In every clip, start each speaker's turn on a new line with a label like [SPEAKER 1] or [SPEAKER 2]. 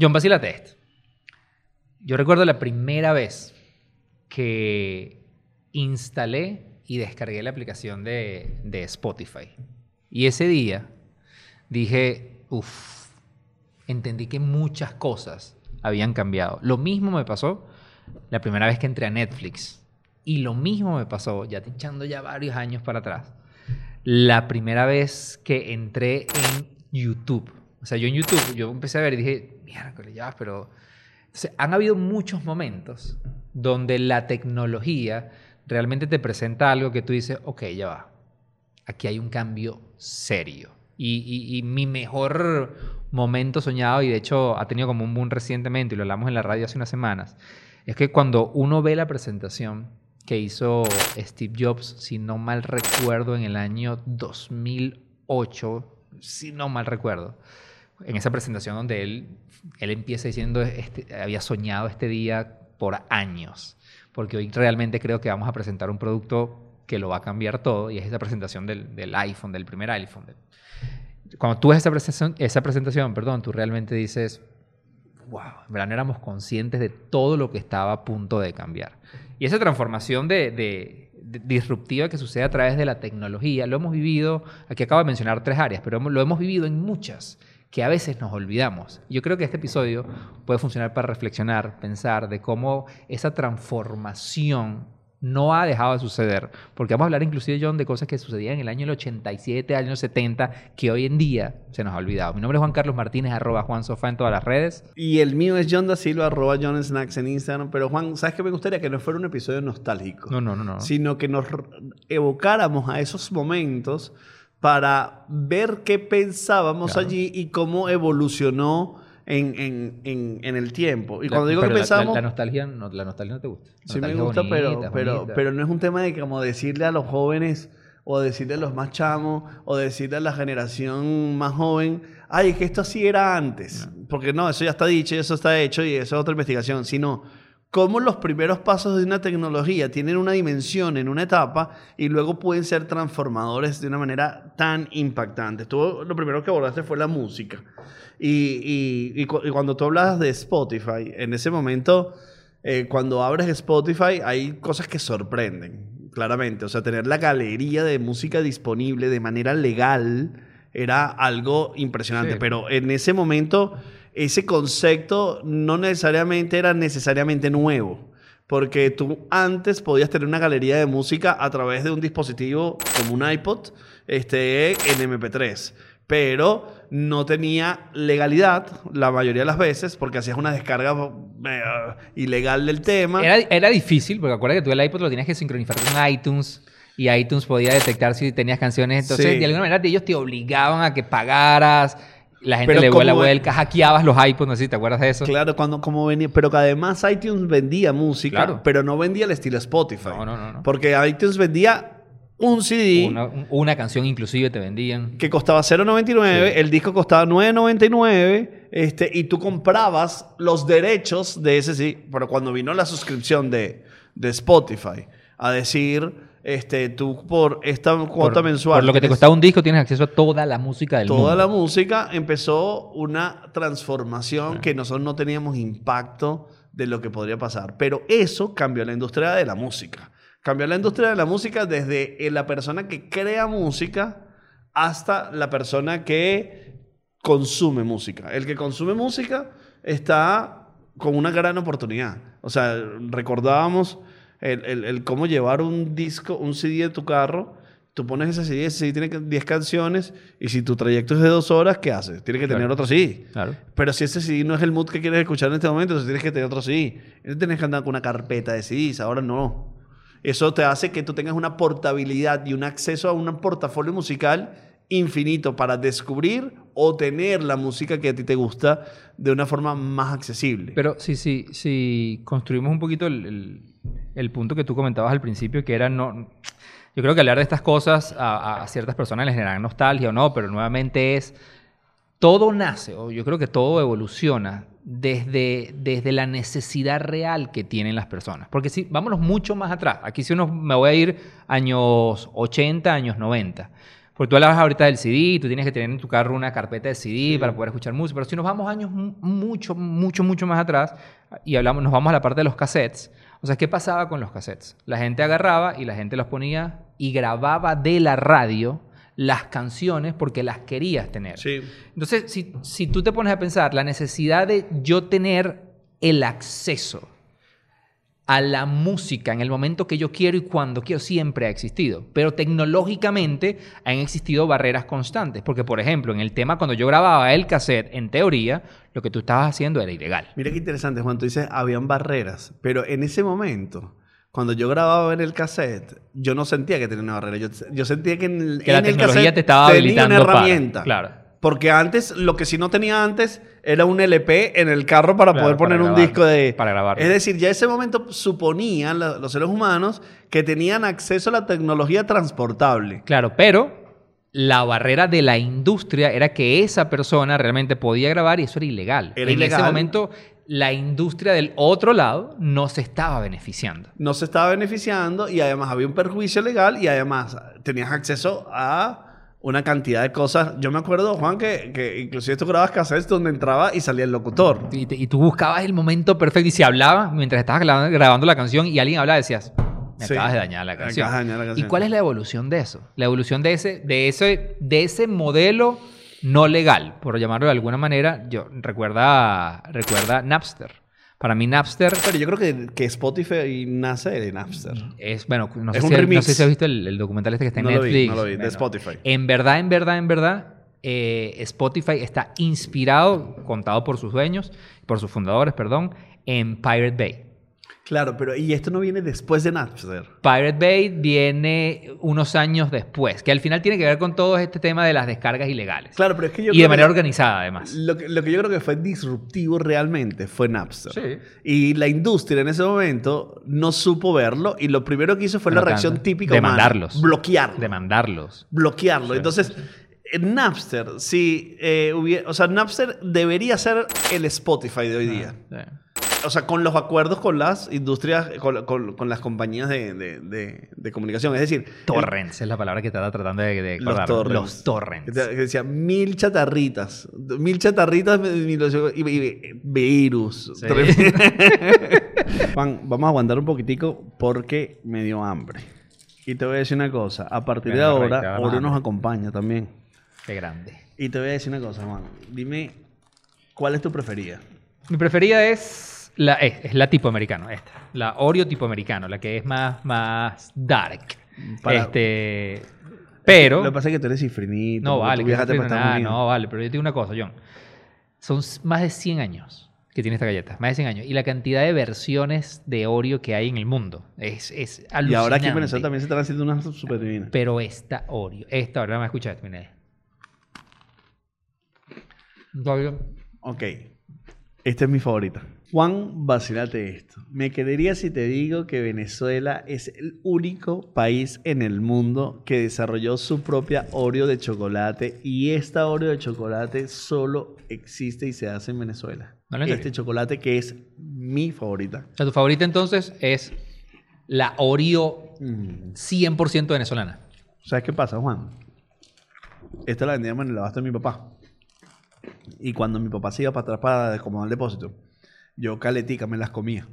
[SPEAKER 1] John, vacílate esto. Yo recuerdo la primera vez que instalé y descargué la aplicación de, Spotify. Y ese día dije, uff, entendí que muchas cosas habían cambiado. Lo mismo me pasó la primera vez que entré a Netflix. Y lo mismo me pasó, ya echando ya varios años para atrás, la primera vez que entré en YouTube. O sea, yo en YouTube, yo empecé a ver y dije, miércoles, ya, pero... han habido muchos momentos donde la tecnología realmente te presenta algo que tú dices, ok, ya va, aquí hay un cambio serio. Y, y, mi mejor momento soñado, y de hecho ha tenido como un boom recientemente, y lo hablamos en la radio hace unas semanas, es que cuando uno ve la presentación que hizo Steve Jobs, si no mal recuerdo, en el año 2008, si no mal recuerdo, en esa presentación donde él, él empieza diciendo, este, había soñado este día por años, porque hoy realmente creo que vamos a presentar un producto que lo va a cambiar todo, y es esa presentación del, iPhone, del primer iPhone. Cuando tú ves esa presentación, esa presentación, perdón, tú realmente dices, wow, en verdad éramos conscientes de todo lo que estaba a punto de cambiar. Y esa transformación de, disruptiva que sucede a través de la tecnología, lo hemos vivido, aquí acabo de mencionar tres áreas, pero lo hemos vivido en muchas que a veces nos olvidamos. Yo creo que este episodio puede funcionar para reflexionar, pensar de cómo esa transformación no ha dejado de suceder. Porque vamos a hablar inclusive, John, de cosas que sucedían en el año 87, año 70, que hoy en día se nos ha olvidado. Mi nombre es Juan Carlos Martínez, arroba Juan Sofá en todas las redes.
[SPEAKER 2] Y el mío es John da Silva, arroba John Snacks en Instagram. Pero Juan, ¿sabes qué me gustaría? Que no fuera un episodio nostálgico.
[SPEAKER 1] No, no, no. no.
[SPEAKER 2] Sino que nos evocáramos a esos momentos para ver qué pensábamos allí y cómo evolucionó en, en, en, el tiempo. Y cuando digo que pensamos...
[SPEAKER 1] La, nostalgia no, la nostalgia no te gusta.
[SPEAKER 2] sí me gusta, pero, pero, pero no es un tema de como decirle a los jóvenes o decirle a los más chamos o decirle a la generación más joven, ay, que esto así era antes. Porque no, eso ya está dicho y eso está hecho y eso es otra investigación. Sino cómo los primeros pasos de una tecnología tienen una dimensión en una etapa y luego pueden ser transformadores de una manera tan impactante. Tú, lo primero que abordaste fue la música. Y, y, cuando tú hablas de Spotify, en ese momento, eh, cuando abres Spotify, hay cosas que sorprenden, claramente. O sea, tener la galería de música disponible de manera legal era algo impresionante. Pero en ese momento, ese concepto no necesariamente era necesariamente nuevo. Porque tú antes podías tener una galería de música a través de un dispositivo como un iPod este, en MP3 pero no tenía legalidad la mayoría de las veces porque hacías una descarga eh, ilegal del tema.
[SPEAKER 1] Era, difícil, porque acuérdate que tú el iPod lo tenías que sincronizar con iTunes y iTunes podía detectar si tenías canciones. Entonces, de alguna manera, ellos te obligaban a que pagaras. La gente le vuela vuelca, hackeabas los iPods, no sé si te acuerdas de eso.
[SPEAKER 2] Claro, cuando como venía, pero que además iTunes vendía música, pero no vendía el estilo Spotify. No, no, no. Porque iTunes vendía un CD.
[SPEAKER 1] Una, canción inclusive te vendían.
[SPEAKER 2] Que costaba 0.99, el disco costaba 9.99, este, y tú comprabas los derechos de ese CD. Pero cuando vino la suscripción de, de Spotify a decir, este, tú por esta cuota mensual...
[SPEAKER 1] Por lo que te costaba un disco tienes acceso a toda la música del
[SPEAKER 2] mundo. Toda la música empezó una transformación que nosotros no teníamos impacto de lo que podría pasar. Pero eso cambió la industria de la música. Cambió la industria de la música desde eh, la persona que crea música hasta la persona que consume música. El que consume música está con una gran oportunidad. O sea, recordábamos el, cómo llevar un disco, un CD de tu carro. Tú pones ese CD, ese CD tiene 10 canciones y si tu trayecto es de dos horas, ¿qué haces? Tienes que tener otro CD. Claro. Pero si ese CD no es el mood que quieres escuchar en este momento, entonces tienes que tener otro CD. Entonces tienes que andar con una carpeta de CDs. Ahora no. Eso te hace que tú tengas una portabilidad y un acceso a un portafolio musical infinito para descubrir o tener la música que a ti te gusta de una forma más accesible.
[SPEAKER 1] Pero sí, sí, sí, construimos un poquito el, punto que tú comentabas al principio, que era no... Yo creo que hablar de estas cosas a, a ciertas personas les generan nostalgia o no, pero nuevamente es... Todo nace, o yo creo que todo evoluciona desde, desde la necesidad real que tienen las personas. Porque si vámonos mucho más atrás, aquí si uno me voy a ir años 80, años 90. Porque tú hablabas ahorita del CD, tú tienes que tener en tu carro una carpeta de CD para poder escuchar música. Pero si nos vamos años mucho, mucho, mucho más atrás y hablamos, nos vamos a la parte de los cassettes. O sea, ¿qué pasaba con los cassettes? La gente agarraba y la gente los ponía y grababa de la radio las canciones porque las querías tener.
[SPEAKER 2] Sí.
[SPEAKER 1] Entonces, si, si tú te pones a pensar, la necesidad de yo tener el acceso a la música en el momento que yo quiero y cuando quiero siempre ha existido. Pero tecnológicamente han existido barreras constantes. Porque, por ejemplo, en el tema cuando yo grababa el cassette, en teoría, lo que tú estabas haciendo era ilegal.
[SPEAKER 2] Mira qué interesante, Juan. Tú dices, habían barreras. Pero en ese momento, cuando yo grababa en el cassette, yo no sentía que tenía una barrera. Yo, sentía que en,
[SPEAKER 1] la
[SPEAKER 2] el
[SPEAKER 1] tecnología te estaba habilitando
[SPEAKER 2] una herramienta.
[SPEAKER 1] claro.
[SPEAKER 2] Porque antes, lo que sí no tenía antes era un LP en el carro para poder poner un disco de...
[SPEAKER 1] Para grabar.
[SPEAKER 2] Es decir, ya ese momento suponían los seres humanos que tenían acceso a la tecnología transportable.
[SPEAKER 1] Claro, pero la barrera de la industria era que esa persona realmente podía grabar y eso era ilegal. en ese momento la industria del otro lado no se estaba beneficiando.
[SPEAKER 2] No se estaba beneficiando y además había un perjuicio legal y además tenías acceso a una cantidad de cosas. Yo me acuerdo, Juan, que, que inclusive tú grababas cassettes donde entraba y salía el locutor.
[SPEAKER 1] Y, tú buscabas el momento perfecto y si hablaba, mientras estabas grabando, la canción y alguien hablaba, decías, me acabas de dañar la canción. ¿Y cuál es la evolución de eso? La evolución de ese, de ese, de ese modelo no legal, por llamarlo de alguna manera, yo recuerda, recuerda Napster. Para mí Napster...
[SPEAKER 2] Pero yo creo que, que Spotify nace de Napster.
[SPEAKER 1] Es, bueno, no, sé, si, no sé si has visto el, documental este que está en Netflix.
[SPEAKER 2] no lo vi, de Spotify.
[SPEAKER 1] En verdad, en verdad, en verdad, eh, Spotify está inspirado, contado por sus dueños, por sus fundadores, perdón, en Pirate Bay.
[SPEAKER 2] Claro, pero y esto no viene después de Napster.
[SPEAKER 1] Pirate Bay viene unos años después, que al final tiene que ver con todo este tema de las descargas ilegales.
[SPEAKER 2] Claro, pero es que yo
[SPEAKER 1] y de manera organizada además.
[SPEAKER 2] Lo que, yo creo que fue disruptivo realmente fue Napster. Sí. Y la industria en ese momento no supo verlo y lo primero que hizo fue la reacción típica
[SPEAKER 1] demandarlos,
[SPEAKER 2] bloquearlo.
[SPEAKER 1] Demandarlos.
[SPEAKER 2] Bloquearlo. Entonces Napster, sí, eh, o sea, Napster debería ser el Spotify de hoy ah, día. O sea, con los acuerdos con las industrias, con, con, las compañías de, de, de, comunicación. Es decir...
[SPEAKER 1] Torrents es la palabra que estaba tratando de, de
[SPEAKER 2] los torrents.
[SPEAKER 1] Los torrents.
[SPEAKER 2] Que decía mil chatarritas. Mil chatarritas y, virus. Juan, vamos a aguantar un poquitico porque me dio hambre. Y te voy a decir una cosa. A partir de ahora, Oro nos acompaña también.
[SPEAKER 1] Qué grande.
[SPEAKER 2] Y te voy a decir una cosa, Juan. Dime, ¿cuál es tu preferida?
[SPEAKER 1] Mi preferida es la, es, la tipo americano, esta. La Oreo tipo americano, la que es más, más dark. Este, pero...
[SPEAKER 2] Lo que pasa es que tú eres cifrinito.
[SPEAKER 1] No vale, que no, nada, no vale. Pero yo te digo una cosa, John. Son más de 100 años que tiene esta galleta. Más de 100 años. Y la cantidad de versiones de Oreo que hay en el mundo es, es alucinante.
[SPEAKER 2] Y ahora aquí en Venezuela también se están haciendo unas súper divinas.
[SPEAKER 1] Pero esta Oreo, esta Oreo, me escucha esto, mira.
[SPEAKER 2] Ok. Esta es mi favorita. Juan, vacilate esto. Me quedaría si te digo que Venezuela es el único país en el mundo que desarrolló su propia Oreo de chocolate y esta Oreo de chocolate solo existe y se hace en Venezuela. este chocolate que es mi favorita.
[SPEAKER 1] O sea, tu favorita entonces es la Oreo 100% venezolana.
[SPEAKER 2] ¿Sabes qué pasa, Juan? Esta la vendíamos en el abasto de mi papá. Y cuando mi papá se iba para atrás para acomodar el depósito, yo caletica me las comía.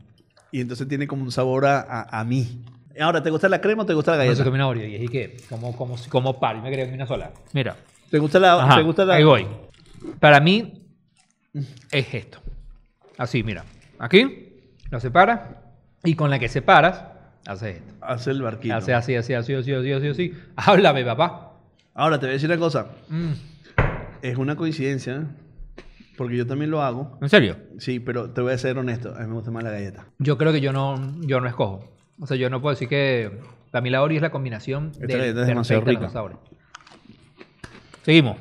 [SPEAKER 2] Y entonces tiene como un sabor a, a, mí. Ahora, ¿te gusta la crema o te gusta la galleta?
[SPEAKER 1] No se una Oreo y es que, como, como, como par, me creo en una sola. Mira.
[SPEAKER 2] ¿Te gusta la, ¿te gusta la...
[SPEAKER 1] Ahí voy. Para mí, es esto. Así, mira. Aquí, lo separas y con la que separas, haces esto.
[SPEAKER 2] Hace el barquito.
[SPEAKER 1] Hace así, así, así, así, así, así, así. Háblame, papá.
[SPEAKER 2] Ahora, te voy a decir una cosa. Mm. Es una coincidencia, ¿eh? Porque yo también lo hago.
[SPEAKER 1] ¿En serio?
[SPEAKER 2] Sí, pero te voy a ser honesto. A mí me gusta más la galleta.
[SPEAKER 1] Yo creo que yo no, yo no escojo. O sea, yo no puedo decir que... Para mí la Oreo es la combinación
[SPEAKER 2] Esta de, galleta es demasiado rica.
[SPEAKER 1] Seguimos.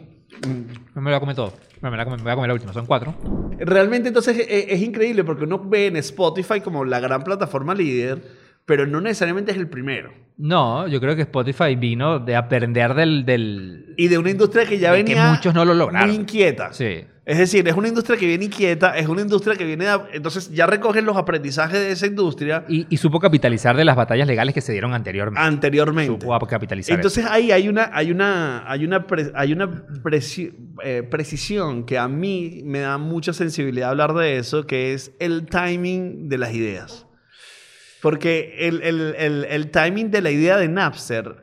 [SPEAKER 1] Mm. No me voy a comer todo. Me, voy a comer la última. Son cuatro.
[SPEAKER 2] Realmente entonces es, es increíble porque uno ve en Spotify como la gran plataforma líder pero no necesariamente es el primero.
[SPEAKER 1] No, yo creo que Spotify vino de aprender del... del
[SPEAKER 2] y de una industria que ya venía...
[SPEAKER 1] Que muchos no lo lograron.
[SPEAKER 2] Muy inquieta.
[SPEAKER 1] Sí.
[SPEAKER 2] Es decir, es una industria que viene inquieta, es una industria que viene... entonces ya recogen los aprendizajes de esa industria.
[SPEAKER 1] Y, supo capitalizar de las batallas legales que se dieron anteriormente.
[SPEAKER 2] Anteriormente.
[SPEAKER 1] Supo capitalizar.
[SPEAKER 2] Entonces ahí hay una, hay una, hay una, hay una eh, precisión que a mí me da mucha sensibilidad hablar de eso, que es el timing de las ideas. Porque el, el, el timing de la idea de Napster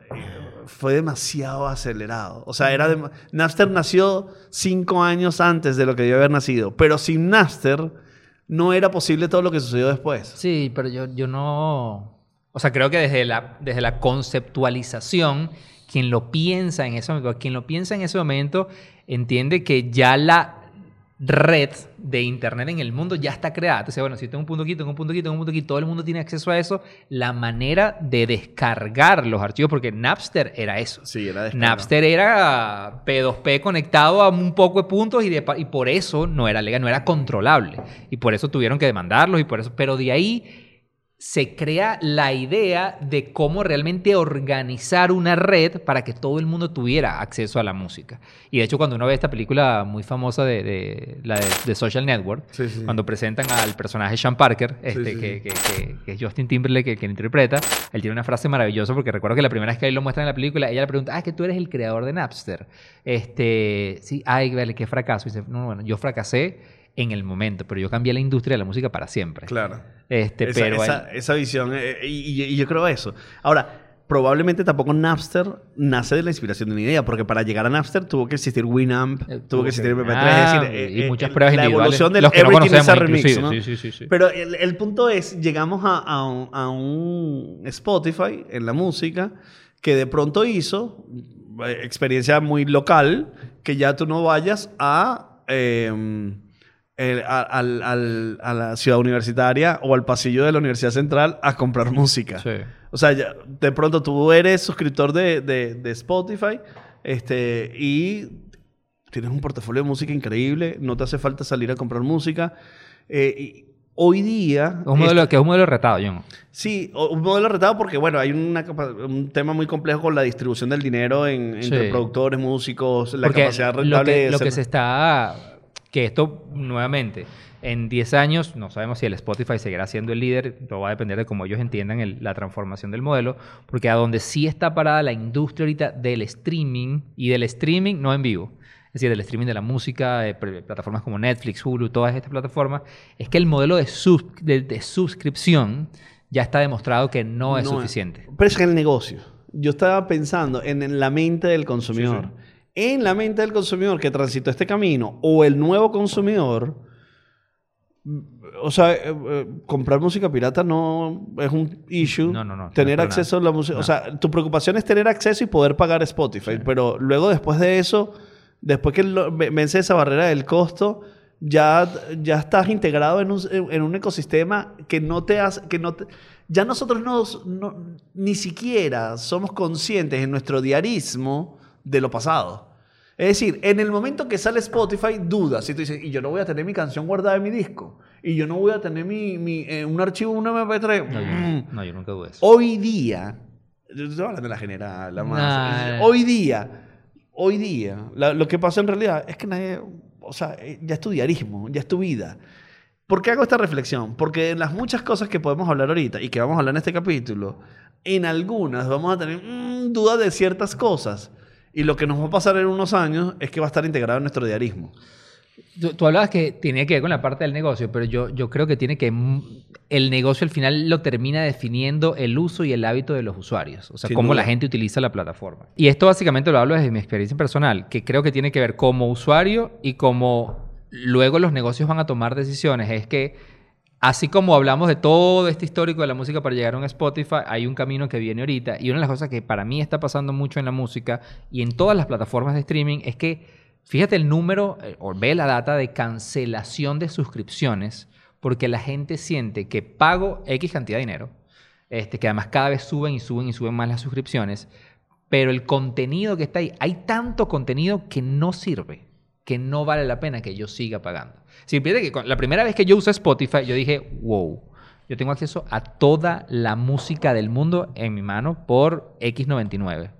[SPEAKER 2] fue demasiado acelerado. O sea, era Napster nació cinco años antes de lo que debió haber nacido. Pero sin Napster no era posible todo lo que sucedió después.
[SPEAKER 1] Sí, pero yo, yo no... O sea, creo que desde la, desde la conceptualización, quien lo piensa en ese momento, quien lo piensa en ese momento, entiende que ya la red de Internet en el mundo ya está creada. Entonces, bueno, si tengo un punto aquí, tengo un punto aquí, tengo un punto aquí, todo el mundo tiene acceso a eso. La manera de descargar los archivos, porque Napster era eso.
[SPEAKER 2] Sí, era
[SPEAKER 1] Napster era P2P conectado a un poco de puntos y, y por eso no era legal, no era controlable. Y por eso tuvieron que demandarlos y por eso... Pero de ahí se crea la idea de cómo realmente organizar una red para que todo el mundo tuviera acceso a la música. Y de hecho, cuando uno ve esta película muy famosa de, la de, Social Network, cuando presentan al personaje Sean Parker, este, que, es Justin Timberlake que, interpreta, él tiene una frase maravillosa porque recuerdo que la primera vez que él lo muestra en la película, ella le pregunta, ah, es que tú eres el creador de Napster. Este, sí, ay, vale, qué fracaso. Y dice, no, bueno, yo fracasé en el momento, pero yo cambié la industria de la música para siempre.
[SPEAKER 2] Claro.
[SPEAKER 1] Este,
[SPEAKER 2] esa,
[SPEAKER 1] pero
[SPEAKER 2] esa, visión, eh, y, yo creo eso. Ahora, probablemente tampoco Napster nace de la inspiración de una idea, porque para llegar a Napster tuvo que existir Winamp, eh, tuvo que existir MP3, es decir,
[SPEAKER 1] y eh, muchas pruebas
[SPEAKER 2] la evolución del Everything
[SPEAKER 1] no
[SPEAKER 2] remix, ¿no? sí, sí, sí, Pero el, punto es, llegamos a, a, un, Spotify en la música que de pronto hizo experiencia muy local, que ya tú no vayas a... Em, a, la ciudad universitaria o al pasillo de la Universidad Central a comprar música. O sea, de pronto tú eres suscriptor de, Spotify este, y tienes un portafolio de música increíble, no te hace falta salir a comprar música. Eh, hoy día...
[SPEAKER 1] un modelo, que es un modelo retado, John.
[SPEAKER 2] Sí, un modelo retado porque, bueno, hay un tema muy complejo con la distribución del dinero en, entre productores, músicos, la capacidad
[SPEAKER 1] rentable lo que se está que esto, nuevamente, en 10 años, no sabemos si el Spotify seguirá siendo el líder, todo va a depender de cómo ellos entiendan la transformación del modelo, porque a donde sí está parada la industria ahorita del streaming, y del streaming no en vivo, es decir, del streaming de la música, de plataformas como Netflix, Hulu, todas estas plataformas, es que el modelo de, de, suscripción ya está demostrado que no es suficiente.
[SPEAKER 2] pero es el negocio. Yo estaba pensando en, la mente del consumidor en la mente del consumidor que transitó este camino o el nuevo consumidor, o sea, eh, eh, comprar música pirata no es un issue.
[SPEAKER 1] No, no, no.
[SPEAKER 2] Tener acceso a la música. O sea, tu preocupación es tener acceso y poder pagar Spotify. Pero luego, después de eso, después que vence esa barrera del costo, ya, ya estás integrado en un, en un ecosistema que no te hace. Que no ya nosotros no, ni siquiera somos conscientes en nuestro diarismo de lo pasado. Es decir, en el momento que sale Spotify, dudas. Si tú dices, y yo no voy a tener mi canción guardada en mi disco, y yo no voy a tener mi, mi eh, un archivo, un MP3.
[SPEAKER 1] No, yo, no, yo nunca dudé eso.
[SPEAKER 2] Hoy día, yo estoy hablando de la general, la más. Hoy día, hoy día, lo que pasa en realidad es que nadie, o sea, eh, ya es tu diarismo, ya es tu vida. ¿Por qué hago esta reflexión? Porque en las muchas cosas que podemos hablar ahorita y que vamos a hablar en este capítulo, en algunas vamos a tener mm, dudas de ciertas cosas. Y lo que nos va a pasar en unos años es que va a estar integrado en nuestro diarismo.
[SPEAKER 1] Tú, hablabas que tiene que ver con la parte del negocio, pero yo, yo creo que tiene que... El negocio al final lo termina definiendo el uso y el hábito de los usuarios, o sea, cómo la gente utiliza la plataforma. Y esto básicamente lo hablo desde mi experiencia personal, que creo que tiene que ver como usuario y como luego los negocios van a tomar decisiones. Es que Así como hablamos de todo este histórico de la música para llegar a un Spotify, hay un camino que viene ahorita. Y una de las cosas que para mí está pasando mucho en la música y en todas las plataformas de streaming es que, fíjate el número, eh, o ve la data de cancelación de suscripciones, porque la gente siente que pago X cantidad de dinero, este, que además cada vez suben y suben y suben más las suscripciones, pero el contenido que está ahí, hay tanto contenido que no sirve que no vale la pena que yo siga pagando. Si fíjate que la primera vez que yo usé Spotify, yo dije, wow, yo tengo acceso a toda la música del mundo en mi mano por X99.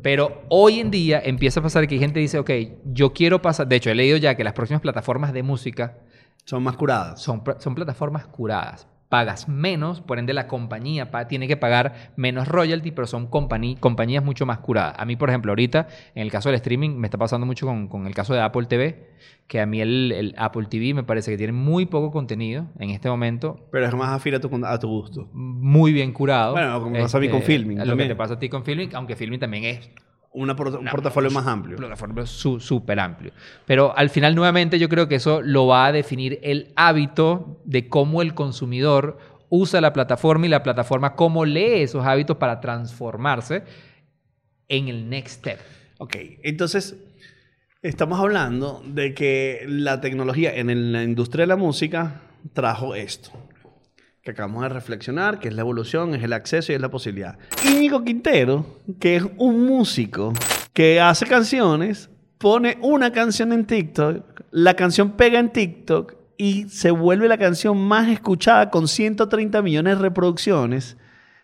[SPEAKER 1] Pero hoy en día empieza a pasar que hay gente que dice, ok, yo quiero pasar, de hecho he leído ya que las próximas plataformas de música
[SPEAKER 2] son más curadas.
[SPEAKER 1] Son, son plataformas curadas pagas menos, por ende la compañía tiene que pagar menos royalty, pero son compañías mucho más curadas. A mí, por ejemplo, ahorita, en el caso del streaming, me está pasando mucho con, el caso de Apple TV, que a mí el, Apple TV me parece que tiene muy poco contenido en este momento.
[SPEAKER 2] Pero es más afín a tu, a tu gusto.
[SPEAKER 1] Muy bien curado.
[SPEAKER 2] Bueno, como pasa a mí con este, Filming.
[SPEAKER 1] Lo que te pasa a ti con Filming, aunque Filming también es
[SPEAKER 2] un portafolio más amplio. Un
[SPEAKER 1] portafolio súper amplio. Pero al final, nuevamente, yo creo que eso lo va a definir el hábito de cómo el consumidor usa la plataforma y la plataforma cómo lee esos hábitos para transformarse en el next step.
[SPEAKER 2] Ok, entonces estamos hablando de que la tecnología en la industria de la música trajo esto que acabamos de reflexionar, que es la evolución, es el acceso y es la posibilidad. Íñigo Quintero, que es un músico que hace canciones, pone una canción en TikTok, la canción pega en TikTok y se vuelve la canción más escuchada con 130 millones de reproducciones,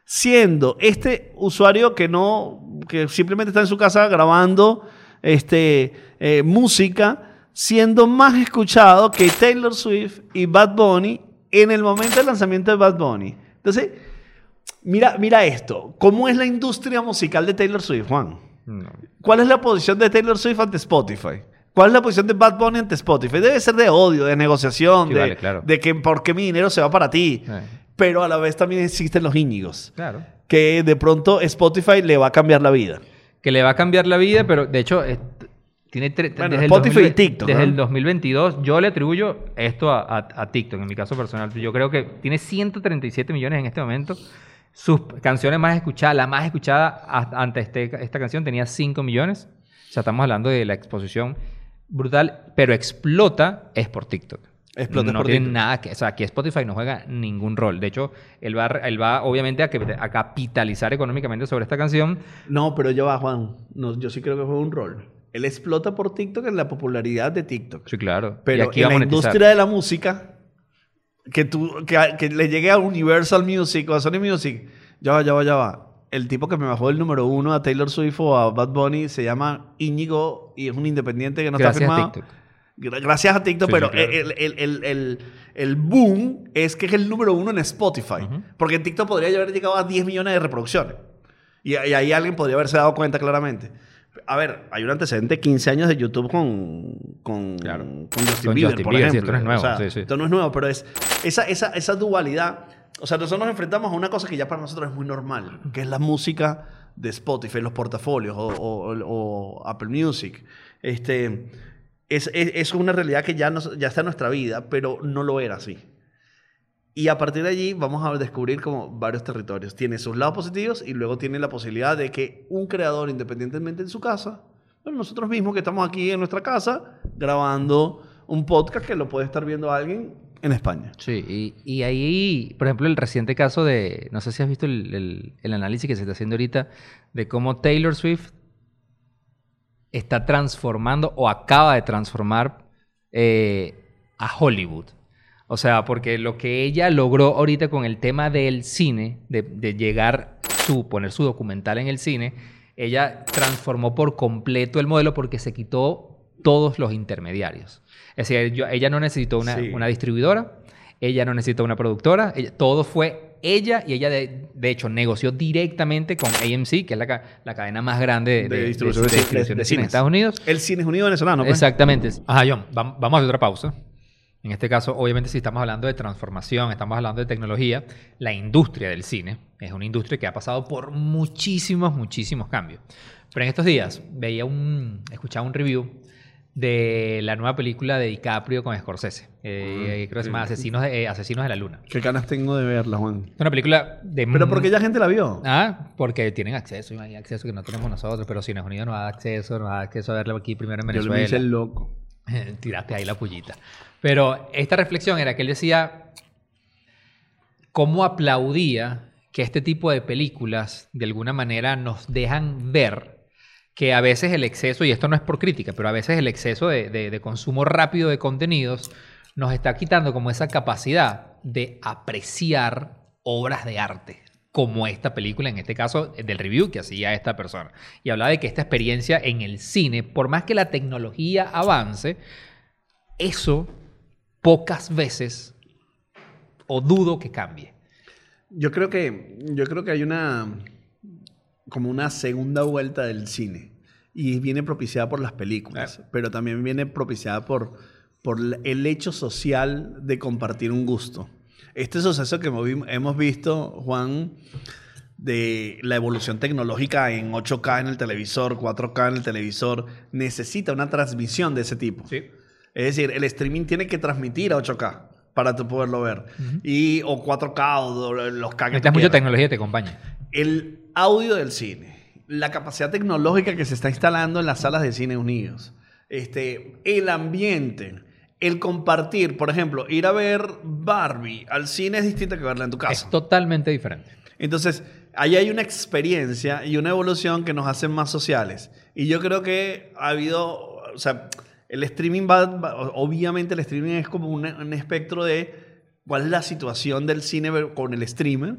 [SPEAKER 2] siendo este usuario que no, que simplemente está en su casa grabando este, eh, música, siendo más escuchado que Taylor Swift y Bad Bunny en el momento del lanzamiento de Bad Bunny. Entonces, mira, mira esto. ¿Cómo es la industria musical de Taylor Swift, Juan? ¿Cuál es la posición de Taylor Swift ante Spotify? ¿Cuál es la posición de Bad Bunny ante Spotify? Debe ser de odio, de negociación, de, de, que por qué mi dinero se va para ti. Pero a la vez también existen los íñigos.
[SPEAKER 1] Claro.
[SPEAKER 2] Que de pronto Spotify le va a cambiar la vida.
[SPEAKER 1] Que le va a cambiar la vida, pero de hecho tiene
[SPEAKER 2] desde Spotify el y TikTok.
[SPEAKER 1] Desde el 2022 yo le atribuyo esto a, TikTok, en mi caso personal. Yo creo que tiene 137 millones en este momento. Sus canciones más escuchadas, la más escuchada ante este, esta canción tenía 5 millones. O sea, estamos hablando de la exposición brutal, pero explota es por TikTok. Explota no tiene nada que, o sea, aquí Spotify no juega ningún rol. De hecho, él va, él va obviamente a, a capitalizar económicamente sobre esta canción.
[SPEAKER 2] No, pero yo va, Juan. No, yo sí creo que juega un rol. Él explota por TikTok en la popularidad de TikTok.
[SPEAKER 1] Sí, claro.
[SPEAKER 2] Pero aquí en la industria de la música, que, tú, que, le llegue a Universal Music o a Sony Music, ya va, ya va, ya va. El tipo que me bajó el número uno a Taylor Swift o a Bad Bunny se llama Íñigo y es un independiente que no está firmado. A TikTok. Gracias a TikTok, pero el, boom es que es el número uno en Spotify. Porque en TikTok podría haber llegado a 10 millones de reproducciones. Y, y ahí alguien podría haberse dado cuenta claramente. A ver, hay un antecedente de 15 años de YouTube con, con, con Justin Bieber, por ejemplo.
[SPEAKER 1] esto no es nuevo.
[SPEAKER 2] Esto no es nuevo, pero es esa, esa, esa dualidad. O sea, nosotros nos enfrentamos a una cosa que ya para nosotros es muy normal, que es la música de Spotify, los portafolios o, o, Apple Music. Este, es, es, es, una realidad que ya, ya está en nuestra vida, pero no lo era así. Y a partir de allí vamos a descubrir como varios territorios. Tiene sus lados positivos y luego tiene la posibilidad de que un creador, independientemente de su casa, bueno, nosotros mismos que estamos aquí en nuestra casa grabando un podcast que lo puede estar viendo alguien en España.
[SPEAKER 1] Sí, y, ahí, por ejemplo, el reciente caso de, no sé si has visto el, análisis que se está haciendo ahorita, de cómo Taylor Swift está transformando o acaba de transformar eh, a Hollywood. O sea, porque lo que ella logró ahorita con el tema del cine, de, llegar su, poner su documental en el cine, ella transformó por completo el modelo porque se quitó todos los intermediarios. Es decir, ella no necesitó una, distribuidora, ella no necesitó una productora, todo fue ella y ella de, hecho negoció directamente con AMC, que es la, la cadena más grande de, distribución de, cine en Estados Unidos.
[SPEAKER 2] El cine es unido venezolano.
[SPEAKER 1] Pues. Exactamente. Ajá, John, vamos a hacer otra pausa. En este caso, obviamente, si estamos hablando de transformación, estamos hablando de tecnología, la industria del cine es una industria que ha pasado por muchísimos, muchísimos cambios. Pero en estos días veía un, escuchaba un review de la nueva película de DiCaprio con Scorsese. Eh, creo que se llama Asesinos de, eh, Asesinos de la Luna.
[SPEAKER 2] ¿Qué ganas tengo de verla, Juan?
[SPEAKER 1] Es una película de...
[SPEAKER 2] ¿Pero por qué ya gente la vio?
[SPEAKER 1] Ah, porque tienen acceso, hay acceso que no tenemos nosotros, pero Cines Unidos no da acceso, no da acceso a verla aquí primero en Venezuela. Yo
[SPEAKER 2] lo hice el loco.
[SPEAKER 1] Tiraste ahí la pullita. Pero esta reflexión era que él decía cómo aplaudía que este tipo de películas de alguna manera nos dejan ver que a veces el exceso, y esto no es por crítica, pero a veces el exceso de, consumo rápido de contenidos nos está quitando como esa capacidad de apreciar obras de arte como esta película, en este caso del review que hacía esta persona. Y hablaba de que esta experiencia en el cine, por más que la tecnología avance, eso pocas veces o dudo que cambie.
[SPEAKER 2] Yo creo que, yo creo que hay una como una segunda vuelta del cine y viene propiciada por las películas, pero también viene propiciada por, por el hecho social de compartir un gusto. Este suceso que hemos visto, Juan, de la evolución tecnológica en 8K en el televisor, 4K en el televisor, necesita una transmisión de ese tipo.
[SPEAKER 1] Sí.
[SPEAKER 2] Es decir, el streaming tiene que transmitir a 8K para tú poderlo ver. y, o 4K o los K que
[SPEAKER 1] Necesitas mucha tecnología que te acompaña.
[SPEAKER 2] El audio del cine, la capacidad tecnológica que se está instalando en las salas de cine unidos, este, el ambiente, el compartir, por ejemplo, ir a ver Barbie al cine es distinto que verla en tu casa.
[SPEAKER 1] Es totalmente diferente.
[SPEAKER 2] Entonces, ahí hay una experiencia y una evolución que nos hacen más sociales. Y yo creo que ha habido, o sea, el streaming va, obviamente el streaming es como un, un, espectro de cuál es la situación del cine con el streamer,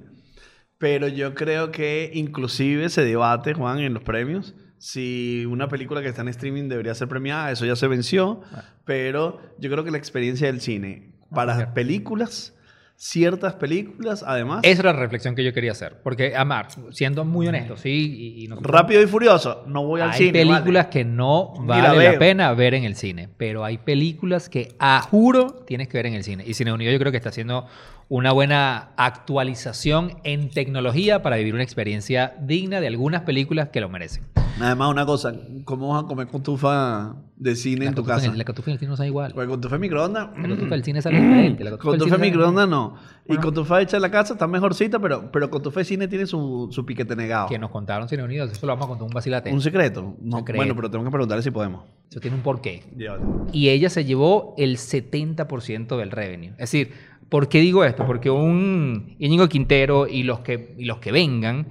[SPEAKER 2] pero yo creo que inclusive se debate, Juan, en los premios, si una película que está en streaming debería ser premiada, eso ya se venció, pero yo creo que la experiencia del cine para las películas ciertas películas, además.
[SPEAKER 1] Esa es la reflexión que yo quería hacer. Porque, Amar, siendo muy honesto, sí. Y,
[SPEAKER 2] Rápido y furioso, no voy al cine.
[SPEAKER 1] Hay películas que no vale la, pena ver en el cine, pero hay películas que, a juro, tienes que ver en el cine. Y Cine Unido yo creo que está haciendo una buena actualización en tecnología para vivir una experiencia digna de algunas películas que lo merecen.
[SPEAKER 2] Además, una cosa, ¿cómo vas a comer con tufa de cine en tu casa?
[SPEAKER 1] la cotufa en el cine no sabe igual.
[SPEAKER 2] Pues con tufa de microondas.
[SPEAKER 1] La cotufa del cine sale diferente. La
[SPEAKER 2] con tufa de microondas no. Y con tufa hecha en la casa está mejorcita, pero, pero con tufa de cine tiene su, su piquete negado.
[SPEAKER 1] Que nos contaron Cine Unidos, eso lo vamos a contar un vacilate.
[SPEAKER 2] ¿Un secreto? No, Bueno, pero tengo que preguntarle si podemos.
[SPEAKER 1] Eso tiene un porqué. Y ella se llevó el 70% del revenue. Es decir, ¿por qué digo esto? Porque un Íñigo Quintero y los que, y los que vengan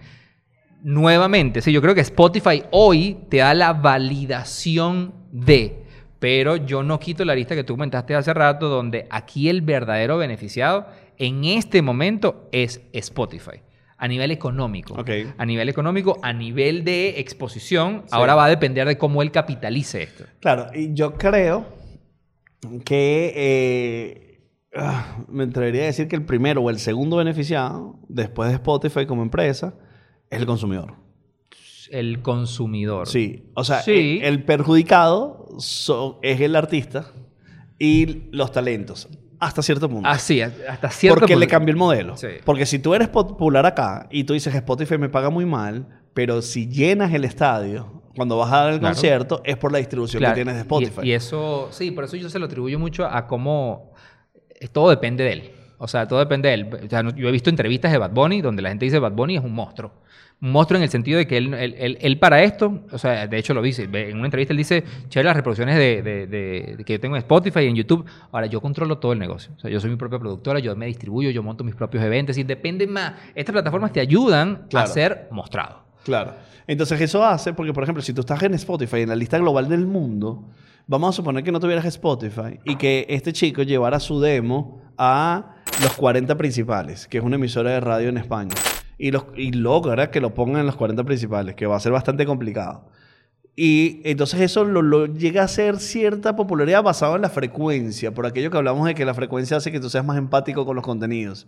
[SPEAKER 1] nuevamente, sí, yo creo que Spotify hoy te da la validación de, pero yo no quito la lista que tú comentaste hace rato, donde aquí el verdadero beneficiado en este momento es Spotify. A nivel económico. A nivel económico, a nivel de exposición, ahora va a depender de cómo él capitalice esto.
[SPEAKER 2] Claro, y yo creo que eh, ah, me atrevería a decir que el primero o el segundo beneficiado, después de Spotify como empresa, es el consumidor.
[SPEAKER 1] El consumidor.
[SPEAKER 2] Sí, o sea, el perjudicado es el artista y los talentos. Hasta cierto punto.
[SPEAKER 1] Así, hasta cierto
[SPEAKER 2] punto. Porque le cambió el modelo. Porque si tú eres popular acá y tú dices Spotify me paga muy mal, pero si llenas el estadio cuando vas a dar el concierto es por la distribución que tienes de Spotify.
[SPEAKER 1] Y, y, eso, sí, por eso yo se lo atribuyo mucho a cómo todo depende de él. O sea, todo depende de él. O sea, yo he visto entrevistas de Bad Bunny donde la gente dice Bad Bunny es un monstruo. Monstruo en el sentido de que él, él, para esto, o sea, de hecho lo dice, en una entrevista él dice, chévere las reproducciones de, de, que yo tengo en Spotify y en YouTube, ahora yo controlo todo el negocio. O sea, yo soy mi propia productora, yo me distribuyo, yo monto mis propios eventos y depende más. Estas plataformas te ayudan a ser mostrado.
[SPEAKER 2] Claro. Entonces eso hace, porque por ejemplo, si tú estás en Spotify, en la lista global del mundo, vamos a suponer que no tuvieras Spotify y que este chico llevara su demo a los 40 principales, que es una emisora de radio en España. Y, los, y logra que lo pongan en los 40 principales, que va a ser bastante complicado. Y entonces eso lo, llega a ser cierta popularidad basada en la frecuencia, por aquello que hablamos de que la frecuencia hace que tú seas más empático con los contenidos.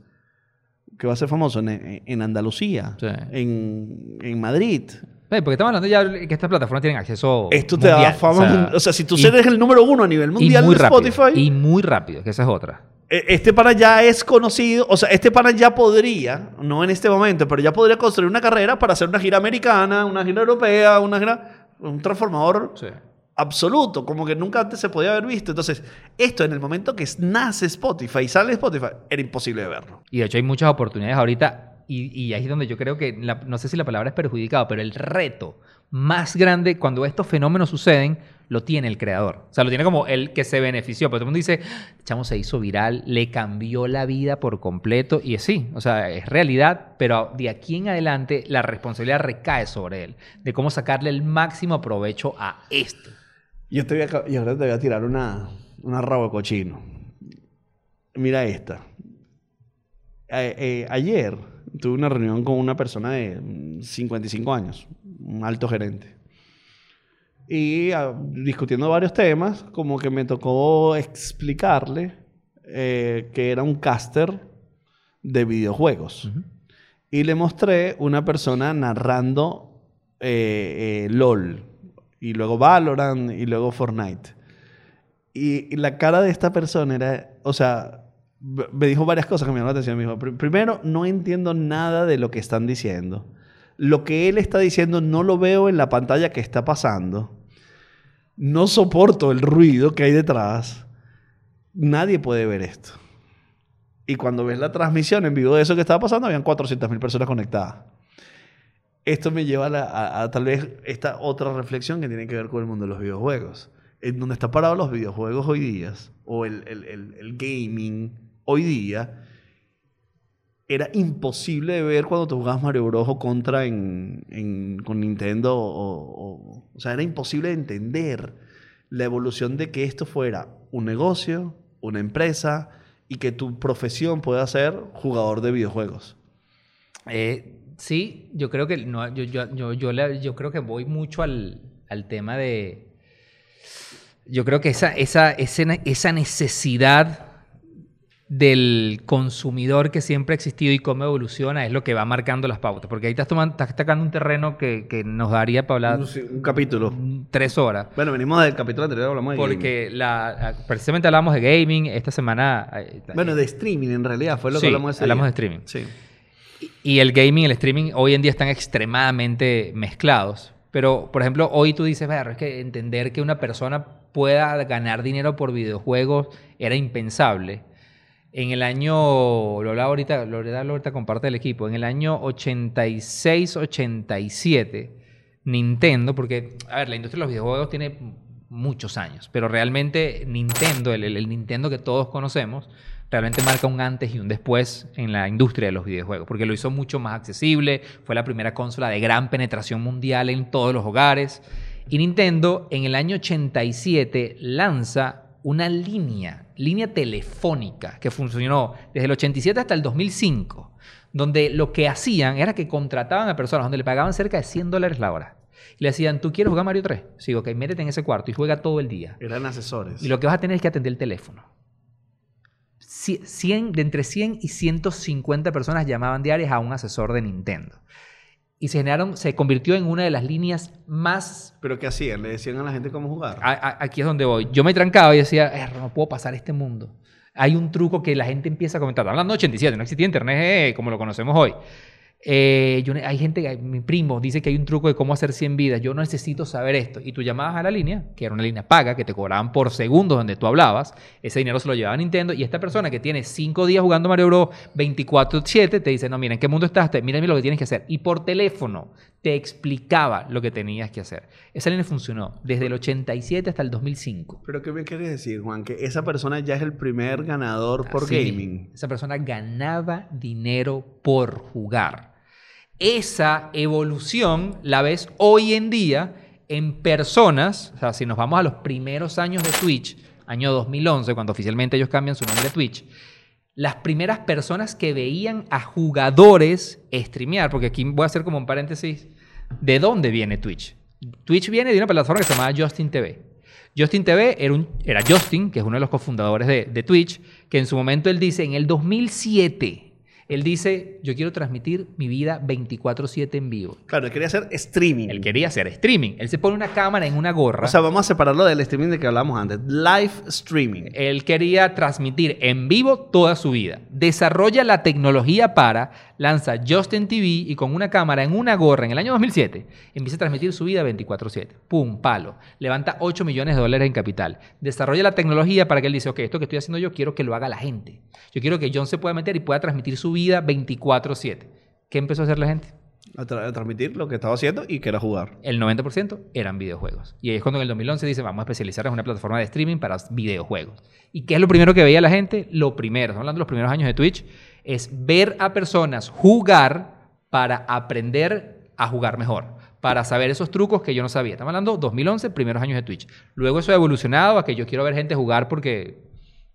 [SPEAKER 2] Que va a ser famoso en, en Andalucía, en, en Madrid,
[SPEAKER 1] porque estamos hablando ya que estas plataformas tienen acceso.
[SPEAKER 2] Esto te da fama. O sea, si tú eres el número uno a nivel mundial de Spotify.
[SPEAKER 1] y muy rápido, que esa es otra.
[SPEAKER 2] E, este pana ya es conocido, o sea, este pana ya podría, no en este momento, pero ya podría construir una carrera para hacer una gira americana, una gira europea, una gira, un transformador absoluto, como que nunca antes se podía haber visto. Entonces, esto en el momento que nace Spotify y sale Spotify, era imposible de verlo.
[SPEAKER 1] Y de hecho hay muchas oportunidades ahorita, y, ahí es donde yo creo que, no sé si la palabra es perjudicado, pero el reto más grande cuando estos fenómenos suceden lo tiene el creador. O sea, lo tiene como el que se benefició. Pero todo el mundo dice, chamo, se hizo viral, le cambió la vida por completo. Y es sí, o sea, es realidad, pero de aquí en adelante la responsabilidad recae sobre él, de cómo sacarle el máximo provecho a esto.
[SPEAKER 2] Yo, te voy a, tirar una, una rabo cochino. Mira esta. eh, ayer tuve una reunión con una persona de 55 años, un alto gerente. Y ah, discutiendo varios temas, como que me tocó explicarle eh, que era un caster de videojuegos. Y le mostré una persona narrando eh, LOL, y luego Valorant, y luego Fortnite. Y, la cara de esta persona era, o sea, me dijo varias cosas que me llamaron la atención. Me primero, no entiendo nada de lo que están diciendo. Lo que él está diciendo no lo veo en la pantalla que está pasando. No soporto el ruido que hay detrás. Nadie puede ver esto. Y cuando ves la transmisión en vivo de eso que estaba pasando, habían 400.000 personas conectadas. Esto me lleva a, a, tal vez esta otra reflexión que tiene que ver con el mundo de los videojuegos. En donde están parados los videojuegos hoy día, o el, el, el, gaming hoy día, era imposible de ver cuando tú jugabas Mario Bros. contra en, con Nintendo. O, o, sea, era imposible de entender la evolución de que esto fuera un negocio, una empresa, y que tu profesión pueda ser jugador de videojuegos.
[SPEAKER 1] Eh, sí, yo creo que no, yo, yo, yo, yo, creo que voy mucho al, al, tema de. Yo creo que esa, esa, esa, esa necesidad del consumidor que siempre ha existido y cómo evoluciona es lo que va marcando las pautas. Porque ahí estás, tomando, estás tocando un terreno que, que, nos daría para hablar...
[SPEAKER 2] Un, capítulo.
[SPEAKER 1] Tres horas.
[SPEAKER 2] Bueno, venimos del capítulo anterior, hablamos de
[SPEAKER 1] Porque La, precisamente hablamos de gaming. Esta semana...
[SPEAKER 2] Eh, bueno, de streaming en realidad fue lo
[SPEAKER 1] que
[SPEAKER 2] hablamos
[SPEAKER 1] ese hablamos de streaming. Sí. Y, el gaming y el streaming hoy en día están extremadamente mezclados. Pero, por ejemplo, hoy tú dices, es que entender que una persona pueda ganar dinero por videojuegos era impensable en el año, lo hablaba ahorita, ahorita con parte del equipo, en el año 86-87, Nintendo, porque, a ver, la industria de los videojuegos tiene muchos años, pero realmente Nintendo, el, el, Nintendo que todos conocemos, realmente marca un antes y un después en la industria de los videojuegos, porque lo hizo mucho más accesible, fue la primera consola de gran penetración mundial en todos los hogares, y Nintendo en el año 87 lanza una línea, línea telefónica que funcionó desde el 87 hasta el 2005, donde lo que hacían era que contrataban a personas donde le pagaban cerca de 100 dólares la hora. Y le decían, ¿tú quieres jugar Mario 3? Sí, ok, métete en ese cuarto y juega todo el día.
[SPEAKER 2] Eran asesores.
[SPEAKER 1] Y lo que vas a tener es que atender el teléfono. 100, de entre 100 y 150 personas llamaban diarias a un asesor de Nintendo y se generaron, se convirtió en una de las líneas más...
[SPEAKER 2] ¿Pero qué hacían? ¿Le decían a la gente cómo jugar?
[SPEAKER 1] aquí es donde voy. Yo me trancaba y decía, no puedo pasar este mundo. Hay un truco que la gente empieza a comentar. Hablando de 87, no existía internet eh, como lo conocemos hoy. Eh, yo, hay gente, mi primo dice que hay un truco de cómo hacer 100 vidas. Yo necesito saber esto. Y tú llamabas a la línea, que era una línea paga, que te cobraban por segundos donde tú hablabas. Ese dinero se lo llevaba a Nintendo. Y esta persona que tiene 5 días jugando Mario Bros. 24-7 te dice: No, mira, ¿en qué mundo estás? Mira lo que tienes que hacer. Y por teléfono te explicaba lo que tenías que hacer. Esa línea funcionó desde el 87 hasta el 2005.
[SPEAKER 2] ¿Pero qué me quieres decir, Juan? Que esa persona ya es el primer ganador por gaming.
[SPEAKER 1] Esa persona ganaba dinero por jugar esa evolución la ves hoy en día en personas, o sea, si nos vamos a los primeros años de Twitch, año 2011, cuando oficialmente ellos cambian su nombre a Twitch, las primeras personas que veían a jugadores streamear, porque aquí voy a hacer como un paréntesis, ¿de dónde viene Twitch? Twitch viene de una plataforma que se llamaba Justin TV. Justin TV era, un, era Justin, que es uno de los cofundadores de, de Twitch, que en su momento él dice, en el 2007, él dice, yo quiero transmitir mi vida 24/7 en vivo.
[SPEAKER 2] Claro, él quería hacer streaming.
[SPEAKER 1] Él quería hacer streaming. Él se pone una cámara en una gorra.
[SPEAKER 2] O sea, vamos a separarlo del streaming de que hablamos antes. Live streaming.
[SPEAKER 1] Él quería transmitir en vivo toda su vida. Desarrolla la tecnología para, lanza Justin TV y con una cámara en una gorra en el año 2007 empieza a transmitir su vida 24/7. Pum, palo. Levanta 8 millones de dólares en capital. Desarrolla la tecnología para que él dice, ok, esto que estoy haciendo yo quiero que lo haga la gente. Yo quiero que John se pueda meter y pueda transmitir su vida vida 24/7. ¿Qué empezó a hacer la gente?
[SPEAKER 2] A, transmitir lo que estaba haciendo y que era jugar.
[SPEAKER 1] El 90% eran videojuegos. Y ahí es cuando en el 2011 dice, vamos a especializarnos en una plataforma de streaming para videojuegos. ¿Y qué es lo primero que veía la gente? Lo primero, estamos hablando de los primeros años de Twitch, es ver a personas jugar para aprender a jugar mejor para saber esos trucos que yo no sabía. Estamos hablando 2011, primeros años de Twitch. Luego eso ha evolucionado a que yo quiero ver gente jugar porque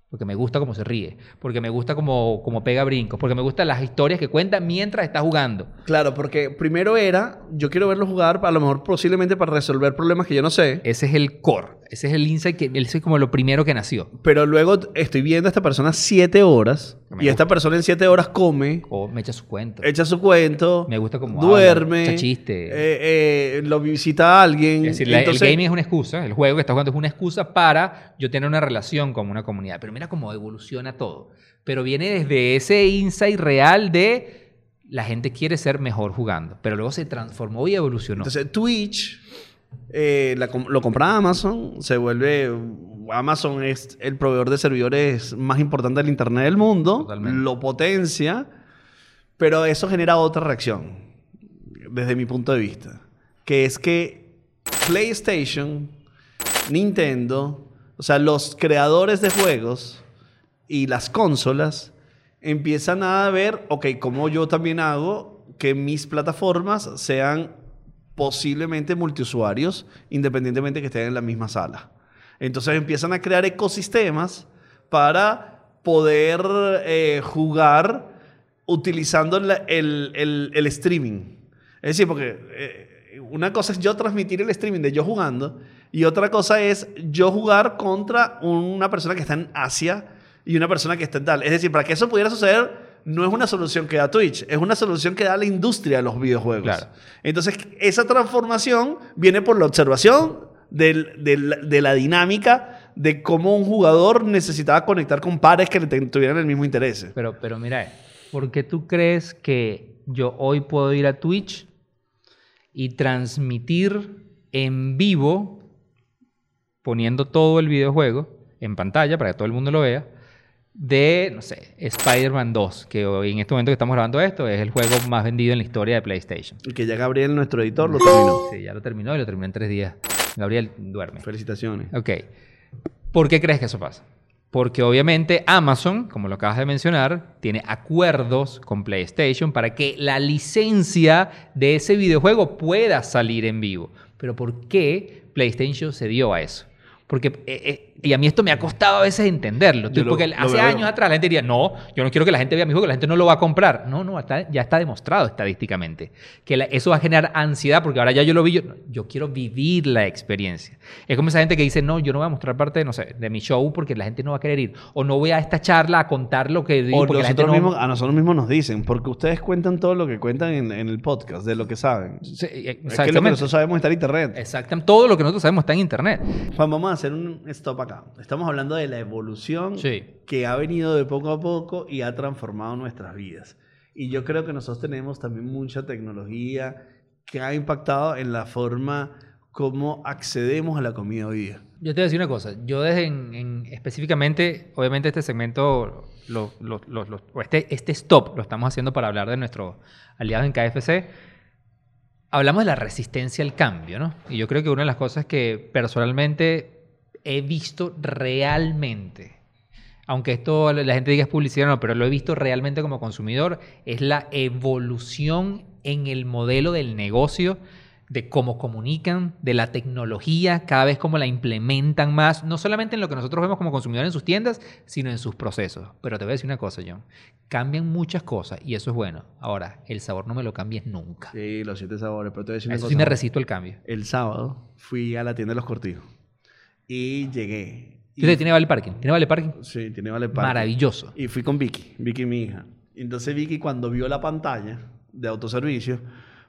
[SPEAKER 1] porque me gusta cómo se ríe, porque me gusta cómo, cómo pega brincos, porque me gustan las historias que cuenta mientras está jugando.
[SPEAKER 2] Claro, porque primero era, yo quiero verlo jugar, a lo mejor posiblemente para resolver problemas que yo no sé.
[SPEAKER 1] Ese es el core, ese es el insight, que ese es como lo primero que nació.
[SPEAKER 2] Pero luego estoy viendo a esta persona siete horas y esta persona en siete horas come.
[SPEAKER 1] O me echa su cuento.
[SPEAKER 2] Echa su cuento.
[SPEAKER 1] Me gusta cómo
[SPEAKER 2] Duerme.
[SPEAKER 1] echa chiste.
[SPEAKER 2] Eh, eh, lo visita a alguien.
[SPEAKER 1] Es decir, el gaming es una excusa, el juego que está jugando es una excusa para yo tener una relación con una comunidad. Pero mira cómo evoluciona todo. Pero viene desde ese insight real de la gente quiere ser mejor jugando. Pero luego se transformó y evolucionó.
[SPEAKER 2] Entonces, Twitch eh, lo compra Amazon, se vuelve. Amazon es el proveedor de servidores más importante del Internet del mundo, lo potencia, pero eso genera otra reacción, desde mi punto de vista, que es que PlayStation, Nintendo, o sea, los creadores de juegos y las consolas empiezan a ver, ok, como yo también hago que mis plataformas sean posiblemente multiusuarios, independientemente que estén en la misma sala. Entonces empiezan a crear ecosistemas para poder eh, jugar utilizando el, streaming. Es decir, porque eh, una cosa es yo transmitir el streaming de yo jugando y otra cosa es yo jugar contra una persona que está en Asia y una persona que está en tal. Es decir, para que eso pudiera suceder, no es una solución que da Twitch, es una solución que da la industria de los videojuegos. Entonces, esa transformación viene por la observación de la dinámica de cómo un jugador necesitaba conectar con pares que tuvieran el mismo interés.
[SPEAKER 1] Pero, pero mira, ¿por qué tú crees que yo hoy puedo ir a Twitch y transmitir en vivo, poniendo todo el videojuego en pantalla para que todo el mundo lo vea? De, no sé, Spider-Man 2, que hoy en este momento que estamos grabando esto es el juego más vendido en la historia de PlayStation.
[SPEAKER 2] Y que ya Gabriel, nuestro editor, lo terminó.
[SPEAKER 1] Sí, ya lo terminó y lo terminó en tres días. Gabriel duerme.
[SPEAKER 2] Felicitaciones.
[SPEAKER 1] Ok. ¿Por qué crees que eso pasa? Porque obviamente Amazon, como lo acabas de mencionar, tiene acuerdos con PlayStation para que la licencia de ese videojuego pueda salir en vivo. Pero ¿por qué PlayStation se dio a eso? Porque, eh, eh, y a mí esto me ha costado a veces entenderlo. porque hace años atrás la gente diría, no, yo no quiero que la gente vea mi juego, la gente no lo va a comprar. No, no, ya está demostrado estadísticamente. Que eso va a generar ansiedad, porque ahora ya yo lo vi, yo, quiero vivir la experiencia. Es como esa gente que dice, no, yo no voy a mostrar parte, no sé, de mi show porque la gente no va a querer ir. O no voy a esta charla a contar lo que
[SPEAKER 2] digo. porque nosotros mismos, a nosotros mismos nos dicen, porque ustedes cuentan todo lo que cuentan en, el podcast, de lo que saben. Sí, exactamente. Es que lo que nosotros sabemos está en internet.
[SPEAKER 1] Exactamente. Todo lo que nosotros sabemos está en internet.
[SPEAKER 2] Juan, vamos a hacer un stop acá. Estamos hablando de la evolución que ha venido de poco a poco y ha transformado nuestras vidas. Y yo creo que nosotros tenemos también mucha tecnología que ha impactado en la forma como accedemos a la comida hoy día.
[SPEAKER 1] Yo te voy a decir una cosa. Yo desde en, específicamente, obviamente este segmento, lo, este, este stop lo estamos haciendo para hablar de nuestro aliado en KFC hablamos de la resistencia al cambio, ¿no? Y yo creo que una de las cosas que personalmente he visto realmente, aunque esto la gente diga es publicidad, no, pero lo he visto realmente como consumidor, es la evolución en el modelo del negocio de cómo comunican, de la tecnología, cada vez cómo la implementan más, no solamente en lo que nosotros vemos como consumidores en sus tiendas, sino en sus procesos. Pero te voy a decir una cosa, John, cambian muchas cosas y eso es bueno. Ahora, el sabor no me lo cambies nunca.
[SPEAKER 2] Sí, los siete sabores, pero te voy a decir una
[SPEAKER 1] eso sí me resisto el cambio.
[SPEAKER 2] El sábado fui a la tienda de los cortijos y llegué.
[SPEAKER 1] ¿Tiene vale parking? ¿Tiene vale parking?
[SPEAKER 2] Sí, tiene vale parking.
[SPEAKER 1] Maravilloso.
[SPEAKER 2] Y fui con Vicky, Vicky mi hija. Entonces Vicky cuando vio la pantalla de autoservicio,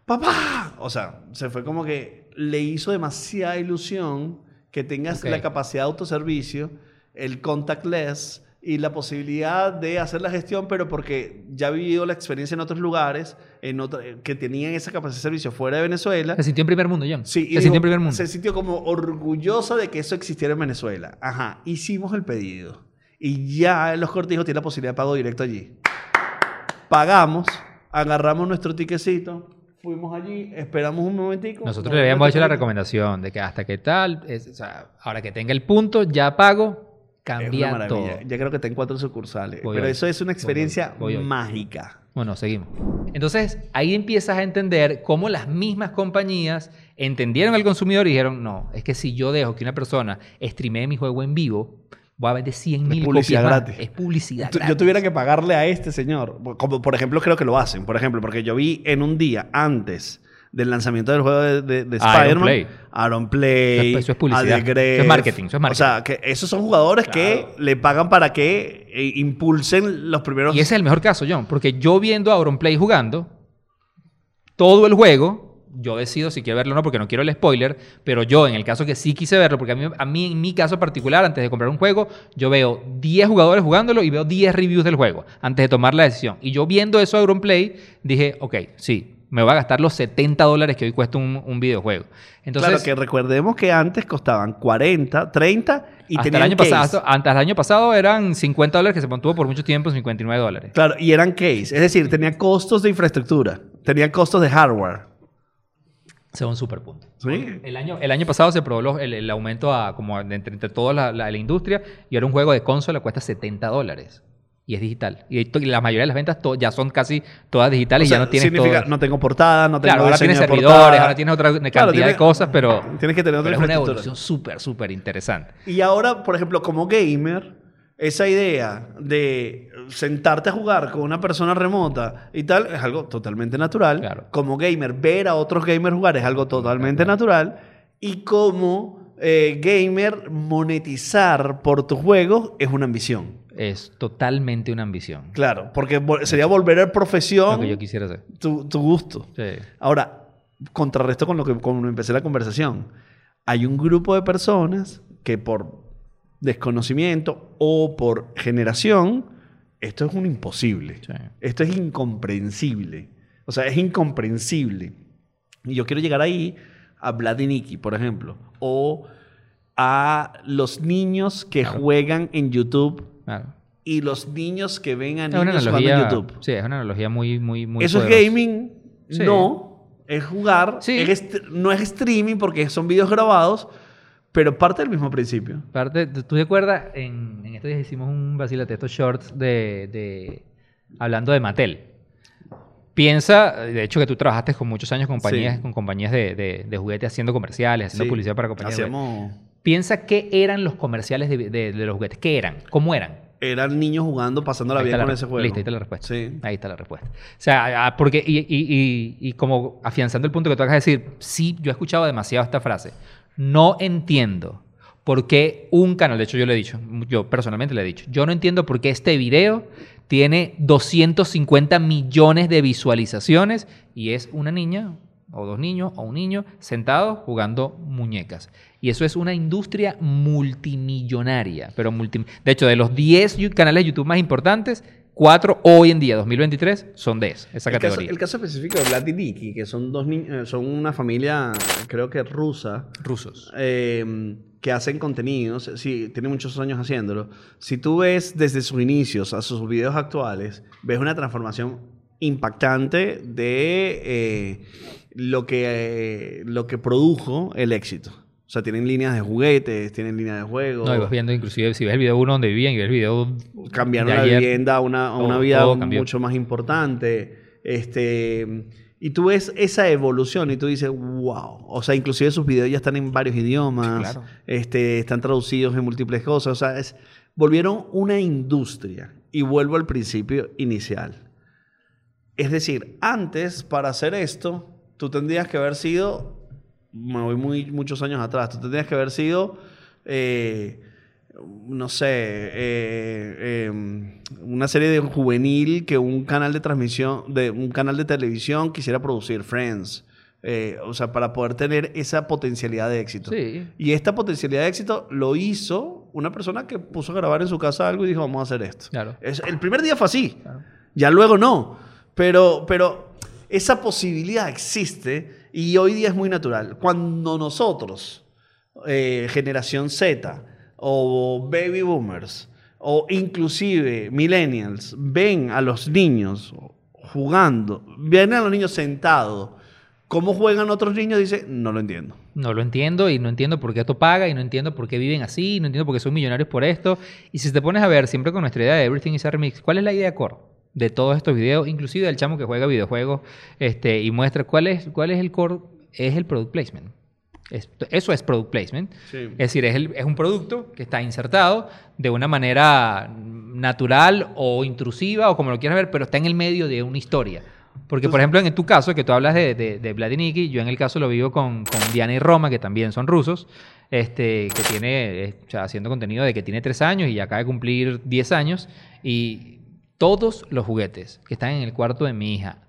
[SPEAKER 2] papá, o sea, se fue como que le hizo demasiada ilusión que tengas la capacidad de autoservicio, el contactless, y la posibilidad de hacer la gestión, pero porque ya ha vivido la experiencia en otros lugares en que tenían esa capacidad de servicio fuera de Venezuela.
[SPEAKER 1] Se sintió en primer mundo, John.
[SPEAKER 2] Sí, se sintió en primer mundo. Se sintió como orgullosa de que eso existiera en Venezuela. Ajá, hicimos el pedido. Y ya los cortijos tiene la posibilidad de pago directo allí. Pagamos, agarramos nuestro tiquecito, fuimos allí, esperamos un momentico.
[SPEAKER 1] Nosotros le habíamos hecho la recomendación de que hasta que tal, o sea, ahora que tenga el punto, ya pago, Cambia todo.
[SPEAKER 2] Ya creo que está en cuatro sucursales. pero eso es una experiencia mágica.
[SPEAKER 1] Bueno, seguimos. Entonces, ahí empiezas a entender cómo las mismas compañías entendieron al consumidor y dijeron, no, es que si yo dejo que una persona streamee mi juego en vivo, voy a vender 100 mil
[SPEAKER 2] publicidad
[SPEAKER 1] copias más.
[SPEAKER 2] gratis.
[SPEAKER 1] Es publicidad gratis.
[SPEAKER 2] Yo tuviera que pagarle a este señor, como por ejemplo creo que lo hacen, por ejemplo, porque yo vi en un día antes del lanzamiento del juego de, de, de
[SPEAKER 1] Aaron
[SPEAKER 2] Spider-Man,
[SPEAKER 1] Play.
[SPEAKER 2] Aaron Play,
[SPEAKER 1] Eso es publicidad. Eso es marketing, eso es marketing.
[SPEAKER 2] O sea, que esos son jugadores que le pagan para que eh, impulsen los primeros...
[SPEAKER 1] Y ese es el mejor caso, John, porque yo viendo a Auronplay jugando todo el juego, yo decido si quiero verlo o no, porque no quiero el spoiler, pero yo en el caso que sí quise verlo, porque a mí, a mí en mi caso particular, antes de comprar un juego, yo veo 10 jugadores jugándolo y veo 10 reviews del juego antes de tomar la decisión. Y yo viendo eso a Auronplay, dije, ok, sí, me voy a gastar los 70 dólares que hoy cuesta un, un videojuego. Entonces,
[SPEAKER 2] claro, que recordemos que antes costaban 40, 30 y
[SPEAKER 1] hasta el,
[SPEAKER 2] tenían
[SPEAKER 1] año
[SPEAKER 2] case.
[SPEAKER 1] pasado, antes del año pasado eran 50 dólares que se mantuvo por mucho tiempo, 59 dólares.
[SPEAKER 2] Claro, y eran case, es decir, tenía costos de infraestructura, tenía costos de hardware.
[SPEAKER 1] Ese es un super punto.
[SPEAKER 2] ¿Sí?
[SPEAKER 1] El año, el año pasado se probó los- el, el aumento a, como entre, entre toda la, la- la industria y ahora un juego de consola cuesta 70 dólares. Y es digital. Y, la mayoría de las ventas ya son casi todas digitales
[SPEAKER 2] O sea,
[SPEAKER 1] y ya no tienes
[SPEAKER 2] significa,
[SPEAKER 1] todo.
[SPEAKER 2] no tengo portada, no tengo
[SPEAKER 1] Claro, ahora tienes servidores,
[SPEAKER 2] portada.
[SPEAKER 1] ahora tienes otra cantidad
[SPEAKER 2] Claro,
[SPEAKER 1] de cosas, pero,
[SPEAKER 2] Tienes que tener otra
[SPEAKER 1] pero es una evolución súper, súper interesante.
[SPEAKER 2] Y ahora, por ejemplo, como gamer, esa idea de sentarte a jugar con una persona remota y tal es algo totalmente natural.
[SPEAKER 1] Claro.
[SPEAKER 2] Como gamer, ver a otros gamers jugar es algo totalmente natural. Y como eh, gamer, monetizar por tus juegos es una ambición.
[SPEAKER 1] Es totalmente una ambición.
[SPEAKER 2] Claro, porque sería volver a
[SPEAKER 1] Lo
[SPEAKER 2] profesión
[SPEAKER 1] que yo quisiera hacer.
[SPEAKER 2] tu, tu gusto.
[SPEAKER 1] Sí.
[SPEAKER 2] Ahora, contrarresto con lo que con empecé la conversación. Hay un grupo de personas que por desconocimiento o por generación, esto es un imposible.
[SPEAKER 1] Sí.
[SPEAKER 2] Esto es incomprensible. O sea, es incomprensible. Y yo quiero llegar ahí a Vlad y Nicky, por ejemplo. O a los niños que juegan en YouTube
[SPEAKER 1] Claro.
[SPEAKER 2] y los niños que ven a
[SPEAKER 1] Es
[SPEAKER 2] niños jugando en YouTube.
[SPEAKER 1] sí, es una analogía muy, muy, muy
[SPEAKER 2] Eso
[SPEAKER 1] poderosa.
[SPEAKER 2] es gaming.
[SPEAKER 1] Sí.
[SPEAKER 2] No. Es jugar.
[SPEAKER 1] Sí.
[SPEAKER 2] es est- no es streaming porque son videos grabados, pero parte del mismo principio.
[SPEAKER 1] Parte, ¿Tú te acuerdas? En, en estos días hicimos un vacilate, estos shorts de, de- hablando de Mattel. Piensa, de hecho, que tú trabajaste con muchos años con compañías,
[SPEAKER 2] Sí.
[SPEAKER 1] con compañías de, de, de juguetes haciendo comerciales, haciendo publicidad para compañías. de.
[SPEAKER 2] Hacíamos...
[SPEAKER 1] Piensa qué eran los comerciales de, de- de los juguetes. ¿Qué eran? ¿Cómo eran?
[SPEAKER 2] Eran niños jugando,
[SPEAKER 1] está la
[SPEAKER 2] con
[SPEAKER 1] re-
[SPEAKER 2] ese juego.
[SPEAKER 1] Listo, ahí está la respuesta.
[SPEAKER 2] Sí.
[SPEAKER 1] Ahí está la respuesta. O sea, ah, porque, y, y- y- y como afianzando el punto que tú acabas de decir, sí, yo he escuchado demasiado esta frase. No entiendo por qué un canal, de hecho yo le he dicho, yo personalmente le he dicho, yo no entiendo por qué este video tiene 250 millones de visualizaciones y es una niña o dos niños o un niño sentados jugando muñecas. Y eso es una industria multimillonaria, pero multi... De hecho, de los 10 yu- canales de YouTube más importantes, 4 hoy en día, 2023, son de esa, esa
[SPEAKER 2] El caso,
[SPEAKER 1] categoría.
[SPEAKER 2] el caso específico de Vlad y Nicky, que son dos niños, son una familia, creo que rusa,
[SPEAKER 1] Rusos.
[SPEAKER 2] eh, que hacen contenidos, sí, tienen muchos años haciéndolo. Si tú ves desde sus inicios a sus videos actuales, ves una transformación impactante de eh, lo, que, eh, lo que produjo el éxito. O sea, tienen líneas de juguetes, tienen líneas de juegos.
[SPEAKER 1] No, y vas viendo inclusive, si ves el video uno donde vivían y ves el video
[SPEAKER 2] cambiaron
[SPEAKER 1] de
[SPEAKER 2] la
[SPEAKER 1] ayer,
[SPEAKER 2] vivienda a una, a una
[SPEAKER 1] todo-
[SPEAKER 2] vida
[SPEAKER 1] todo
[SPEAKER 2] mucho más importante. Este, y tú ves esa evolución y tú dices, wow. O sea, inclusive sus videos ya están en varios idiomas.
[SPEAKER 1] claro.
[SPEAKER 2] este, están traducidos en múltiples cosas. O sea, es, volvieron una industria. Y vuelvo al principio inicial. Es decir, antes, para hacer esto, tú tendrías que haber sido, me voy muy, muchos años atrás, tú tendrías que haber sido, eh, no sé, eh, eh, una serie de juvenil que un canal de transmisión, de un canal de televisión quisiera producir, Friends. Eh, o sea, para poder tener esa potencialidad de éxito.
[SPEAKER 1] Sí.
[SPEAKER 2] Y esta potencialidad de éxito lo hizo una persona que puso a grabar en su casa algo y dijo, vamos a hacer esto.
[SPEAKER 1] Claro.
[SPEAKER 2] Es- el primer día fue así.
[SPEAKER 1] Claro.
[SPEAKER 2] Ya luego no. Pero, pero esa posibilidad existe y hoy día es muy natural. Cuando nosotros, eh, generación Z o baby boomers o inclusive millennials, ven a los niños jugando, ven a los niños sentados, cómo juegan otros niños, dice, no lo entiendo.
[SPEAKER 1] No lo entiendo y no entiendo por qué esto paga y no entiendo por qué viven así, y no entiendo por qué son millonarios por esto. Y si te pones a ver siempre con nuestra idea de Everything is a Remix, ¿cuál es la idea core de todos estos videos? Inclusive del chamo que juega videojuegos este, y muestra cuál es, cuál es el core, es el product placement. eso es product placement. Es decir, es, un producto que está insertado de una manera natural o intrusiva o como lo quieras ver, pero está en el medio de una historia. Porque, por ejemplo, en tu caso, que tú hablas de, de, yo en el caso lo vivo con, con, Diana y Roma, que también son rusos, este, que tiene, o sea, haciendo contenido de que tiene tres años y acaba de cumplir 10 años, y todos los juguetes que están en el cuarto de mi hija,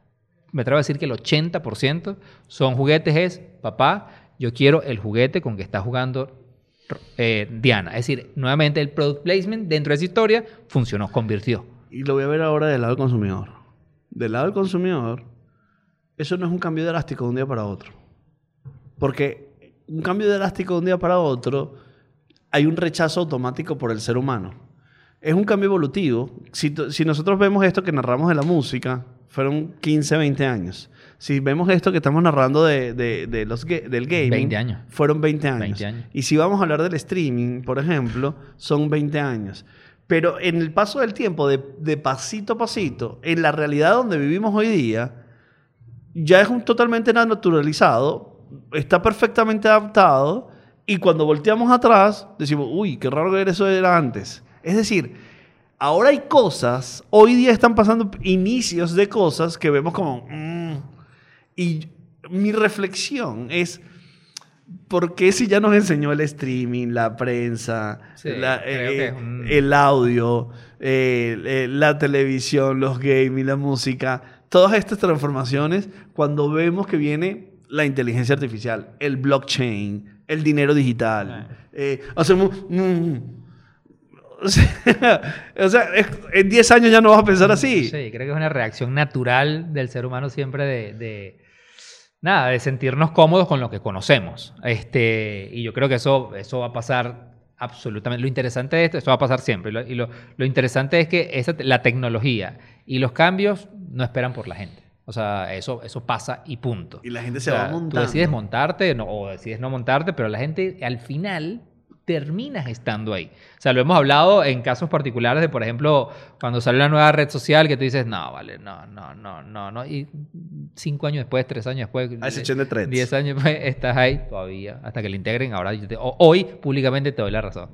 [SPEAKER 1] me atrevo a decir que el 80% son juguetes, es, papá, yo quiero el juguete con que está jugando eh, Diana. Es decir, nuevamente el product placement dentro de esa historia funcionó, convirtió.
[SPEAKER 2] Y lo voy a ver ahora del lado del consumidor. Del lado del consumidor, eso no es un cambio drástico de un día para otro. Porque un cambio drástico de un día para otro, hay un rechazo automático por el ser humano. Es un cambio evolutivo. Si, si nosotros vemos esto que narramos de la música, fueron 15, 20 años si vemos esto que estamos narrando de, de, los del gaming,
[SPEAKER 1] 20 años.
[SPEAKER 2] fueron 20 años. Y si vamos a hablar del streaming, por ejemplo, son 20 años. Pero en el paso del tiempo, de, de pasito a pasito, en la realidad donde vivimos hoy día, ya es un totalmente naturalizado, está perfectamente adaptado, y cuando volteamos atrás, decimos, uy, qué raro que eso era antes. Es decir, ahora hay cosas, hoy día están pasando inicios de cosas que vemos como... Mm, y mi reflexión es, ¿por qué si ya nos enseñó el streaming, la prensa, eh, el audio, eh, la televisión, los games, la música, todas estas transformaciones, cuando vemos que viene la inteligencia artificial, el blockchain, el dinero digital, eh, hacemos... Mm, o sea, en 10 años ya no vas a pensar así.
[SPEAKER 1] Sí, creo que es una reacción natural del ser humano siempre de nada, de sentirnos cómodos con lo que conocemos. Este, y yo creo que eso, eso va a pasar absolutamente. Lo interesante de esto, eso va a pasar siempre. y lo, lo, interesante es que esa, la tecnología y los cambios no esperan por la gente. O sea, eso, eso pasa y punto.
[SPEAKER 2] Y la gente se va a montar.
[SPEAKER 1] Tú decides montarte no, o decides no montarte, pero la gente al final terminas estando ahí. O sea, lo hemos hablado en casos particulares de, por ejemplo, cuando sale una nueva red social que tú dices, no, vale, no, no, no, no, no. Y cinco años después, tres años después,
[SPEAKER 2] a excepción de
[SPEAKER 1] diez años después, estás ahí todavía, hasta que le integren. Ahora, hoy públicamente te doy la razón.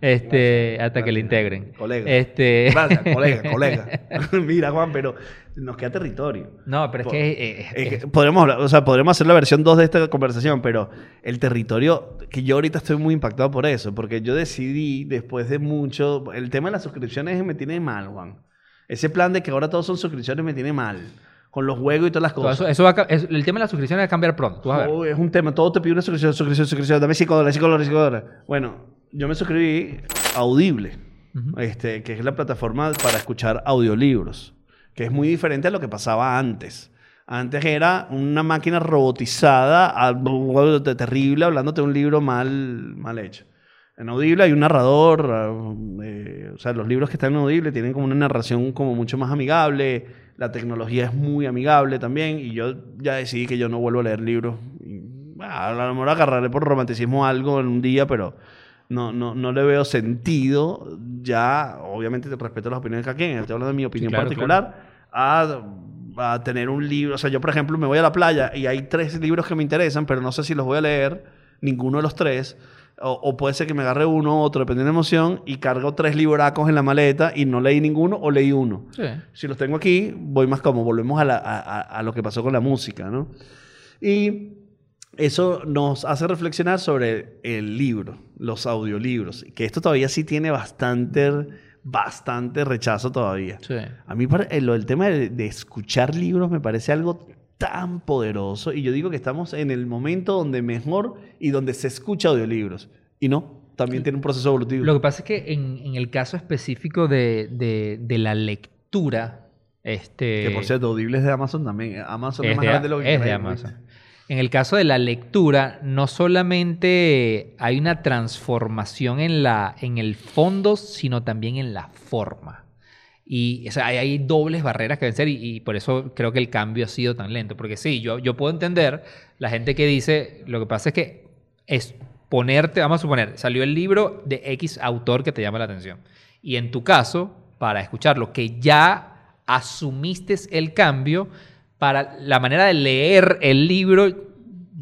[SPEAKER 1] Este, hasta que le integren.
[SPEAKER 2] Colega.
[SPEAKER 1] Este...
[SPEAKER 2] Gracias, colega, colega. Mira, Juan, pero nos queda territorio.
[SPEAKER 1] No, pero es que...
[SPEAKER 2] Eh, podremos, o sea, podremos hacer la versión 2 de esta conversación, pero el territorio, que yo ahorita estoy muy impactado por eso, porque yo decidí, después de mucho, el tema de las suscripciones me tiene mal, Juan. Ese plan de que ahora todos son suscripciones me tiene mal. Con los juegos y todas las cosas.
[SPEAKER 1] Eso, el tema de las suscripciones va a cambiar pronto.
[SPEAKER 2] Oh, es un tema. Todo te pide una suscripción, suscripción, suscripción. Dame 5 dólares, 5 dólares, 5 dólares. Bueno, yo me suscribí a Audible, este, que es la plataforma para escuchar audiolibros que es muy diferente a lo que pasaba antes. Antes era una máquina robotizada, terrible, hablándote de un libro mal, mal hecho. En Audible hay un narrador, eh, o sea, los libros que están en Audible tienen como una narración como mucho más amigable, la tecnología es muy amigable también, y yo ya decidí que yo no vuelvo a leer libros. a lo mejor agarraré por romanticismo algo en un día, pero no, no, no le veo sentido. Ya, obviamente, te respeto las opiniones de cada quien. Estoy hablando de mi opinión particular. A, a, tener un libro. O sea, yo, por ejemplo, me voy a la playa y hay tres libros que me interesan, pero no sé si los voy a leer, ninguno de los tres. O, puede ser que me agarre uno u otro, dependiendo de la emoción, y cargo tres libracos en la maleta y no leí ninguno o leí uno. Si los tengo aquí, voy más como, volvemos a, la, a, a lo que pasó con la música, ¿no? Y eso nos hace reflexionar sobre el libro, los audiolibros, que esto todavía sí tiene bastante, bastante rechazo todavía. A mí el, tema de, escuchar libros me parece algo tan poderoso y yo digo que estamos en el momento donde mejor y donde se escucha audiolibros. Y no, también tiene un proceso evolutivo.
[SPEAKER 1] Lo que pasa es que en, el caso específico de, la lectura, este...
[SPEAKER 2] Que por cierto, Audible es de Amazon también. Amazon es,
[SPEAKER 1] más grande de lo que Es de Amazon. En el caso de la lectura, no solamente hay una transformación en, la, en el fondo, sino también en la forma. Y hay, dobles barreras que vencer y, y, por eso creo que el cambio ha sido tan lento. Porque sí, yo, yo puedo entender la gente que dice, lo que pasa es que es ponerte, vamos a suponer, salió el libro de X autor que te llama la atención. Y en tu caso, para escucharlo, que ya asumiste el cambio, para la manera de leer el libro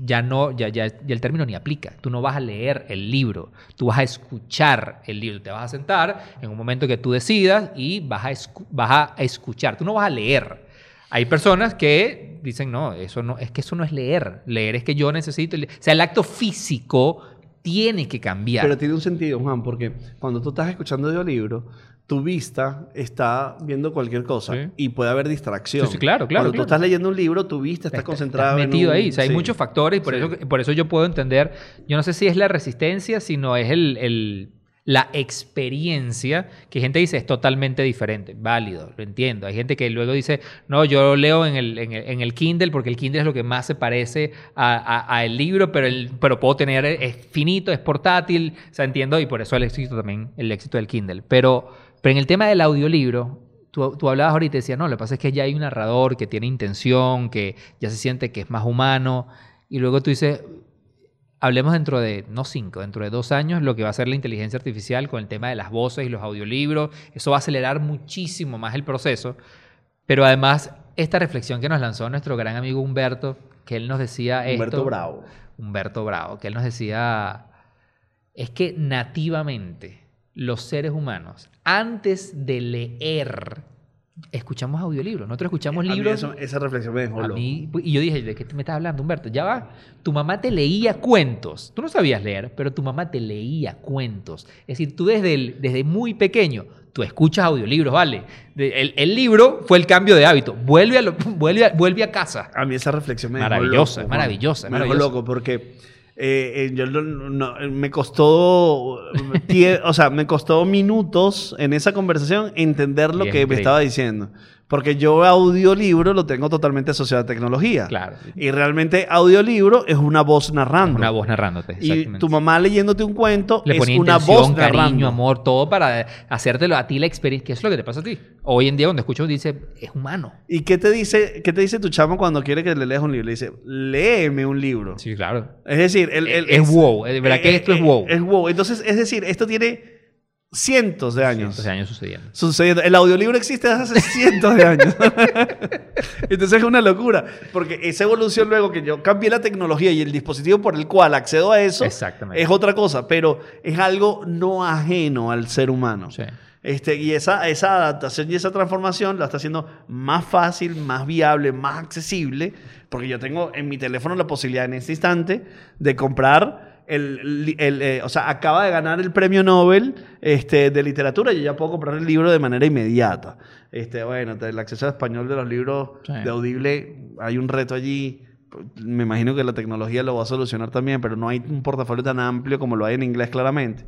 [SPEAKER 1] ya no, ya, ya, ya, el término ni aplica. Tú no vas a leer el libro, tú vas a escuchar el libro. Te vas a sentar en un momento que tú decidas y vas a, vas a escuchar. Tú no vas a leer. Hay personas que dicen, no, eso no, es que eso no es leer. Leer es que yo necesito. O sea, el acto físico tiene que cambiar.
[SPEAKER 2] Pero tiene un sentido, Juan, porque cuando tú estás escuchando audiolibro, tu vista está viendo cualquier cosa y puede haber distracción.
[SPEAKER 1] Sí, claro, claro.
[SPEAKER 2] Cuando tú estás leyendo un libro, tu vista está, concentrada
[SPEAKER 1] estás metido ahí. O sea, hay muchos factores y por, eso, por eso yo puedo entender, yo no sé si es la resistencia, sino es el, la experiencia, que gente dice es totalmente diferente. Válido, lo entiendo. Hay gente que luego dice, no, yo leo en el, en el, Kindle porque el Kindle es lo que más se parece a, el libro, pero, el, pero puedo tener, es finito, es portátil, o sea, entiendo, y por eso el éxito también, el éxito del Kindle. Pero pero en el tema del audiolibro, tú, tú hablabas ahorita y decías, no, lo que pasa es que ya hay un narrador que tiene intención, que ya se siente que es más humano. Y luego tú dices, hablemos dentro de, no cinco, dentro de dos años, lo que va a ser la inteligencia artificial con el tema de las voces y los audiolibros. Eso va a acelerar muchísimo más el proceso. Pero además, esta reflexión que nos lanzó nuestro gran amigo Humberto, que él nos decía
[SPEAKER 2] Humberto Bravo.
[SPEAKER 1] Humberto Bravo, que él nos decía, es que nativamente los seres humanos, antes de leer, escuchamos audiolibros. Nosotros escuchamos libros.
[SPEAKER 2] esa reflexión me dejó
[SPEAKER 1] a y yo dije, ¿de qué me estás hablando, Humberto? Ya va. Tu mamá te leía cuentos. Tú no sabías leer, pero tu mamá te leía cuentos. Es decir, tú desde, desde muy pequeño, tú escuchas audiolibros, ¿vale? El, libro fue el cambio de hábito. Vuelve a, vuelve vuelve a casa.
[SPEAKER 2] A mí esa reflexión me
[SPEAKER 1] maravillosa, dejó loco. Maravillosa,
[SPEAKER 2] Me dejó loco porque eh, eh, yo no, me costó, o sea, me costó minutos en esa conversación entender lo que me estaba diciendo. Porque yo audiolibro lo tengo totalmente asociado a tecnología.
[SPEAKER 1] Claro.
[SPEAKER 2] Y realmente audiolibro es una voz narrando.
[SPEAKER 1] Una voz narrándote.
[SPEAKER 2] Y tu mamá leyéndote un cuento es una voz
[SPEAKER 1] cariño,
[SPEAKER 2] narrando.
[SPEAKER 1] amor, todo para hacértelo a ti la experiencia. ¿Qué es lo que te pasa a ti? Hoy en día cuando escucho dice, es humano.
[SPEAKER 2] ¿Y qué te dice, qué te dice tu chamo cuando quiere que le leas un libro? Le dice, léeme un libro.
[SPEAKER 1] Sí, claro.
[SPEAKER 2] Es decir, el,
[SPEAKER 1] es, wow. ¿Verdad que esto es wow?
[SPEAKER 2] Es wow. Entonces, es decir, esto tiene cientos de años.
[SPEAKER 1] Cientos de años sucediendo.
[SPEAKER 2] Sucediendo. El audiolibro existe desde hace cientos de años. Entonces es una locura, porque esa evolución luego que yo cambié la tecnología y el dispositivo por el cual accedo a eso es otra cosa, pero es algo no ajeno al ser humano. Este, y esa, esa adaptación y esa transformación la está haciendo más fácil, más viable, más accesible, porque yo tengo en mi teléfono la posibilidad en este instante de comprar el, el, eh, o sea, acaba de ganar el premio Nobel este, de literatura y yo ya puedo comprar el libro de manera inmediata. Este, bueno, el acceso al español de los libros de Audible, hay un reto allí. Me imagino que la tecnología lo va a solucionar también, pero no hay un portafolio tan amplio como lo hay en inglés claramente.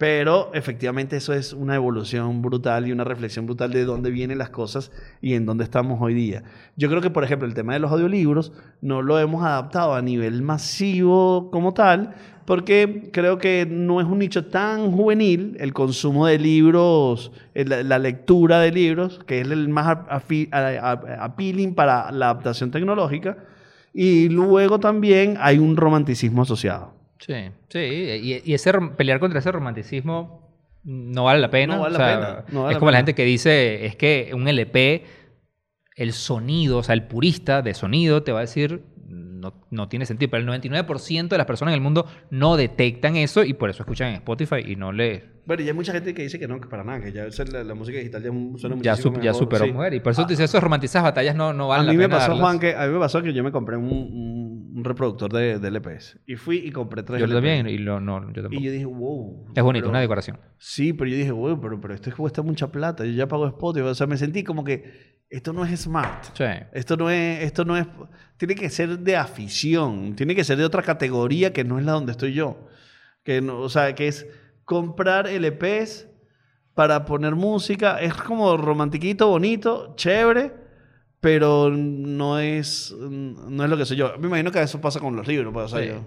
[SPEAKER 2] Pero efectivamente eso es una evolución brutal y una reflexión brutal de dónde vienen las cosas y en dónde estamos hoy día. Yo creo que, por ejemplo, el tema de los audiolibros no lo hemos adaptado a nivel masivo como tal, porque creo que no es un nicho tan juvenil el consumo de libros, eh, la, lectura de libros, que es el más appealing para la adaptación tecnológica. Y luego también hay un romanticismo asociado.
[SPEAKER 1] Sí, sí, y, ese, pelear contra ese romanticismo no vale la pena.
[SPEAKER 2] No vale la pena.
[SPEAKER 1] es como la gente que dice, es que un LP, el sonido, o sea, el purista de sonido te va a decir, no, no, tiene sentido. Pero el 99% de las personas en el mundo no detectan eso y por eso escuchan en Spotify y no le...
[SPEAKER 2] Bueno, y hay mucha gente que dice que no, que para nada, que ya la, música digital ya suena
[SPEAKER 1] ya, ya superó mujer. Y por eso te dice, esos romantizas batallas no, no valen
[SPEAKER 2] a
[SPEAKER 1] mí
[SPEAKER 2] me pasó, Juan, que A mí me pasó que yo me compré un, un, reproductor de, de, LPs. Y fui y compré tres
[SPEAKER 1] Yo también, y lo, no, yo
[SPEAKER 2] Y yo dije, wow.
[SPEAKER 1] Es bonito, una decoración.
[SPEAKER 2] Sí, pero yo dije, wow, pero, pero esto cuesta mucha plata. Yo ya pago Spotify. O sea, me sentí como que esto no es smart.
[SPEAKER 1] Sí.
[SPEAKER 2] Esto no es, esto no es, tiene que ser de afición, tiene que ser de otra categoría que no es la donde estoy yo. Que no, o sea, que es comprar LPs para poner música, es como romantiquito, bonito, chévere, pero no es, no es lo que soy yo. Me imagino que eso pasa con los libros. Pues, yo.
[SPEAKER 1] yo.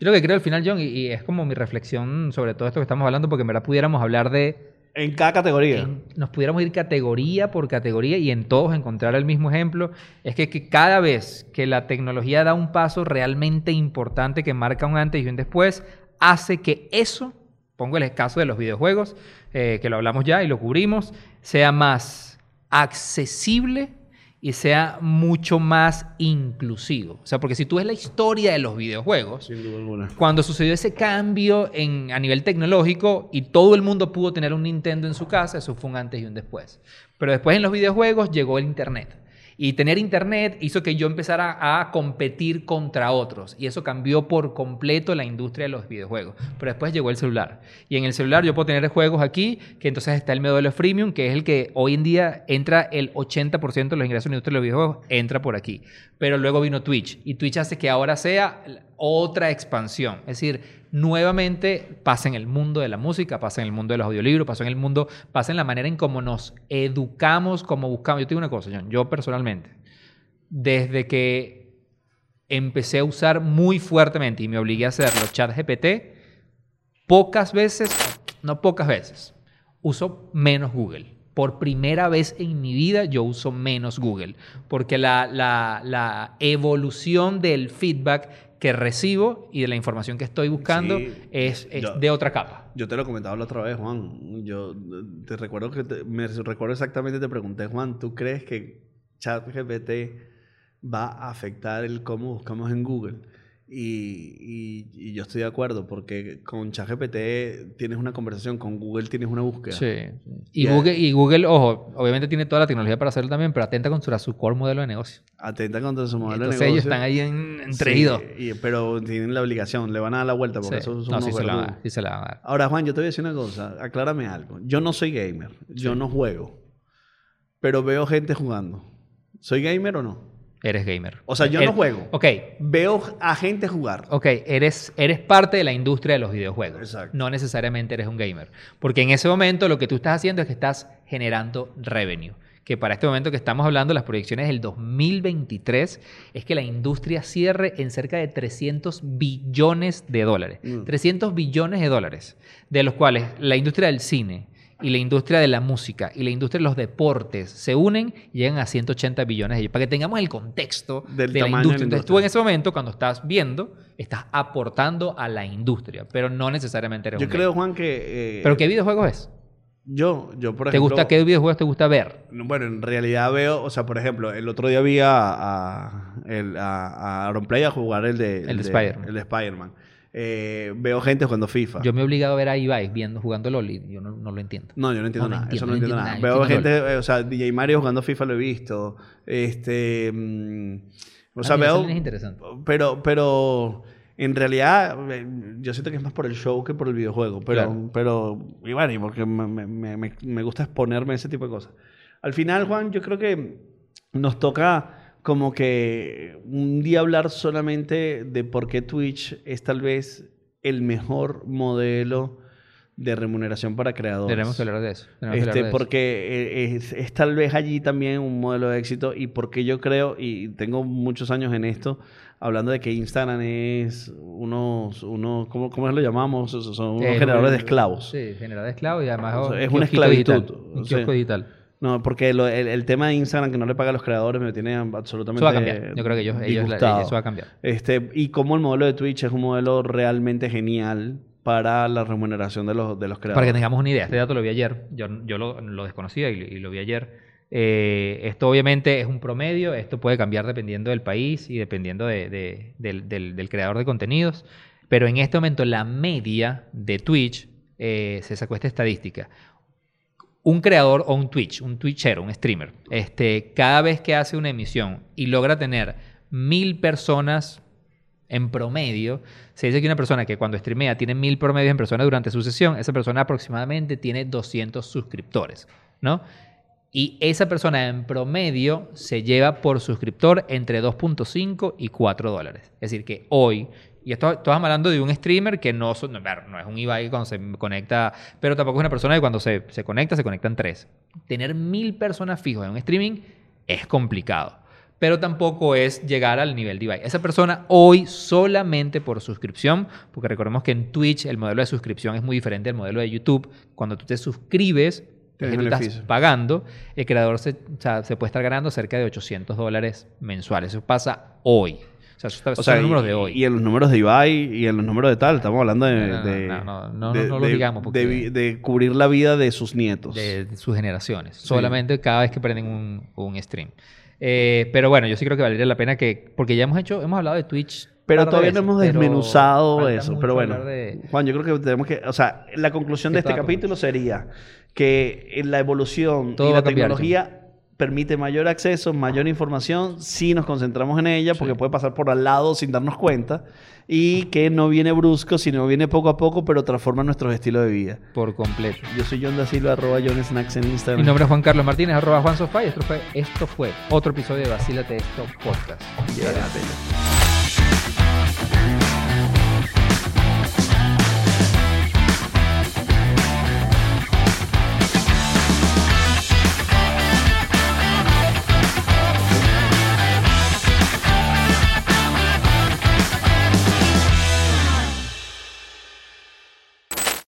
[SPEAKER 1] lo que creo al final, John, y, y es como mi reflexión sobre todo esto que estamos hablando, porque en verdad pudiéramos hablar de
[SPEAKER 2] en cada categoría.
[SPEAKER 1] nos pudiéramos ir categoría por categoría y en todos encontrar el mismo ejemplo. Es que, que, cada vez que la tecnología da un paso realmente importante que marca un antes y un después, hace que eso, pongo el caso de los videojuegos, eh, que lo hablamos ya y lo cubrimos, sea más accesible y sea mucho más inclusivo. O sea, porque si tú ves la historia de los videojuegos, cuando sucedió ese cambio en, a nivel tecnológico y todo el mundo pudo tener un Nintendo en su casa, eso fue un antes y un después. Pero después en los videojuegos llegó el Internet. Y tener internet hizo que yo empezara a competir contra otros. Y eso cambió por completo la industria de los videojuegos. Pero después llegó el celular. Y en el celular yo puedo tener juegos aquí, que entonces está el modelo freemium, que es el que hoy en día entra el 80% de los ingresos en la industria de los videojuegos, entra por aquí. Pero luego vino Twitch. Y Twitch hace que ahora sea otra expansión. Es decir, nuevamente pasa en el mundo de la música, pasa en el mundo de los audiolibros, pasa en el mundo, pasa en la manera en cómo nos educamos, cómo buscamos. Yo te digo una cosa, John, yo personalmente, desde que empecé a usar muy fuertemente y me obligué a hacerlo chat GPT, pocas veces, no pocas veces, uso menos Google. Por primera vez en mi vida yo uso menos Google, porque la, evolución del feedback que recibo y de la información que estoy buscando es, de otra capa.
[SPEAKER 2] Yo te lo comentaba la otra vez, Juan. Yo te recuerdo que me recuerdo exactamente, te pregunté, Juan, ¿tú crees que ChatGPT va a afectar el cómo buscamos en Google? Y, y, yo estoy de acuerdo, porque con ChatGPT tienes una conversación, con Google tienes una búsqueda.
[SPEAKER 1] Sí. Y, Google, y Google, ojo, obviamente tiene toda la tecnología para hacerlo también, pero atenta contra su core modelo de negocio.
[SPEAKER 2] Atenta contra su modelo de
[SPEAKER 1] negocio.
[SPEAKER 2] ellos
[SPEAKER 1] están ahí en,
[SPEAKER 2] sí, pero tienen la obligación, le van a dar la vuelta, porque eso es
[SPEAKER 1] no, sí se, la van, sí se la van a dar.
[SPEAKER 2] Ahora, Juan, yo te voy a decir una cosa, aclárame algo. Yo no soy gamer, yo no juego, pero veo gente jugando. ¿Soy gamer o no?
[SPEAKER 1] Eres gamer.
[SPEAKER 2] O sea, yo no juego.
[SPEAKER 1] Ok.
[SPEAKER 2] Veo a gente jugar.
[SPEAKER 1] Ok, eres, eres parte de la industria de los videojuegos. Exacto. No necesariamente eres un gamer. Porque en ese momento lo que tú estás haciendo es que estás generando revenue. Que para este momento que estamos hablando, las proyecciones del 2023 es que la industria cierre en cerca de 300 billones de dólares. 300 mm. billones de dólares. De los cuales la industria del cine, y la industria de la música y la industria de los deportes se unen y llegan a 180 billones de ellos. Para que tengamos el contexto de la industria. Entonces tú en ese momento, cuando estás viendo, estás aportando a la industria, pero no necesariamente eres
[SPEAKER 2] Yo creo, Juan, que...
[SPEAKER 1] Eh, ¿Pero qué videojuego es?
[SPEAKER 2] Yo, yo por ejemplo...
[SPEAKER 1] ¿Te gusta, ¿Qué videojuegos te gusta ver?
[SPEAKER 2] Bueno, en realidad veo, o sea, por ejemplo, el otro día vi a, a, a, a Auronplay a jugar el de,
[SPEAKER 1] el, de, Spider-Man.
[SPEAKER 2] El de Spider-Man. Eh, veo gente jugando FIFA.
[SPEAKER 1] Yo me he obligado a ver a Ibai viendo, jugando LOL y yo no, no lo entiendo.
[SPEAKER 2] No, yo no entiendo nada. eso no, entiendo, nada. Veo gente, eh, o sea, DJ Mario jugando FIFA lo he visto. Este. Mm, o sea, veo.
[SPEAKER 1] Es interesante.
[SPEAKER 2] Pero, pero. En realidad, eh, yo siento que es más por el show que por el videojuego. Pero, pero y bueno, y porque me, me, me, me gusta exponerme a ese tipo de cosas. Al final, Juan, yo creo que nos toca como que un día hablar solamente de por qué Twitch es tal vez el mejor modelo de remuneración para creadores.
[SPEAKER 1] Tenemos que hablar de eso.
[SPEAKER 2] Este, porque Es, tal vez allí también un modelo de éxito y porque yo creo, y tengo muchos años en esto, hablando de que Instagram es unos, unos ¿cómo, cómo lo llamamos? Son unos generadores de esclavos.
[SPEAKER 1] Sí, generadores de esclavos y además...
[SPEAKER 2] es una esclavitud.
[SPEAKER 1] un kiosco digital.
[SPEAKER 2] No, porque el, tema de Instagram que no le paga a los creadores me tiene absolutamente.
[SPEAKER 1] Eso va a cambiar. Yo creo que ellos, ellos eso va a cambiar.
[SPEAKER 2] Este, y como el modelo de Twitch es un modelo realmente genial para la remuneración de los, de los creadores.
[SPEAKER 1] Para que tengamos una idea, este dato lo vi ayer. Yo, yo lo, lo desconocía y, lo vi ayer. Eh, esto obviamente es un promedio, esto puede cambiar dependiendo del país y dependiendo de, del, del, creador de contenidos, pero en este momento la media de Twitch eh, se sacó esta estadística un creador o un Twitch, un Twitchero, un streamer, este, cada vez que hace una emisión y logra tener mil personas en promedio, se dice que una persona que cuando streamea tiene mil promedios en personas durante su sesión, esa persona aproximadamente tiene 200 suscriptores, ¿no? Y esa persona en promedio se lleva por suscriptor entre 2.5 y 4 dólares. Es decir, que hoy y esto estamos hablando de un streamer que no, no, no es un Ibai cuando se conecta, pero tampoco es una persona que cuando se, se conecta se conectan tres. Tener mil personas fijas en un streaming es complicado pero tampoco es llegar al nivel de Ibai. Esa persona hoy solamente por suscripción, porque recordemos que en Twitch el modelo de suscripción es muy diferente al modelo de YouTube. Cuando tú te suscribes, que tú estás pagando, el creador se, se puede estar ganando cerca de 800 dólares mensuales. Eso pasa hoy. O sea, eso son los números de hoy.
[SPEAKER 2] Y en los números de Ibai y en los números de tal, estamos hablando de...
[SPEAKER 1] No, no, no, no, lo digamos.
[SPEAKER 2] Porque de, cubrir la vida de sus nietos.
[SPEAKER 1] De, sus generaciones. Solamente cada vez que prenden un, un stream. Eh, pero bueno, yo sí creo que valdría la pena que... Porque ya hemos hecho... Hemos hablado de Twitch
[SPEAKER 2] pero todavía no hemos desmenuzado eso. Pero bueno, Juan, yo creo que tenemos que. O sea, la conclusión de este capítulo sería que la evolución y la tecnología permite mayor acceso, mayor información si nos concentramos en ella, porque puede pasar por al lado sin darnos cuenta, y que no viene brusco, sino viene poco a poco, pero transforma nuestros estilos de vida.
[SPEAKER 1] Por completo.
[SPEAKER 2] Yo soy John da Silva, arroba John Snacks en Instagram.
[SPEAKER 1] Mi nombre es Juan Carlos Martínez, arroba Juan Sofá, y esto fue, esto fue otro episodio de Vacílate Esto Podcast.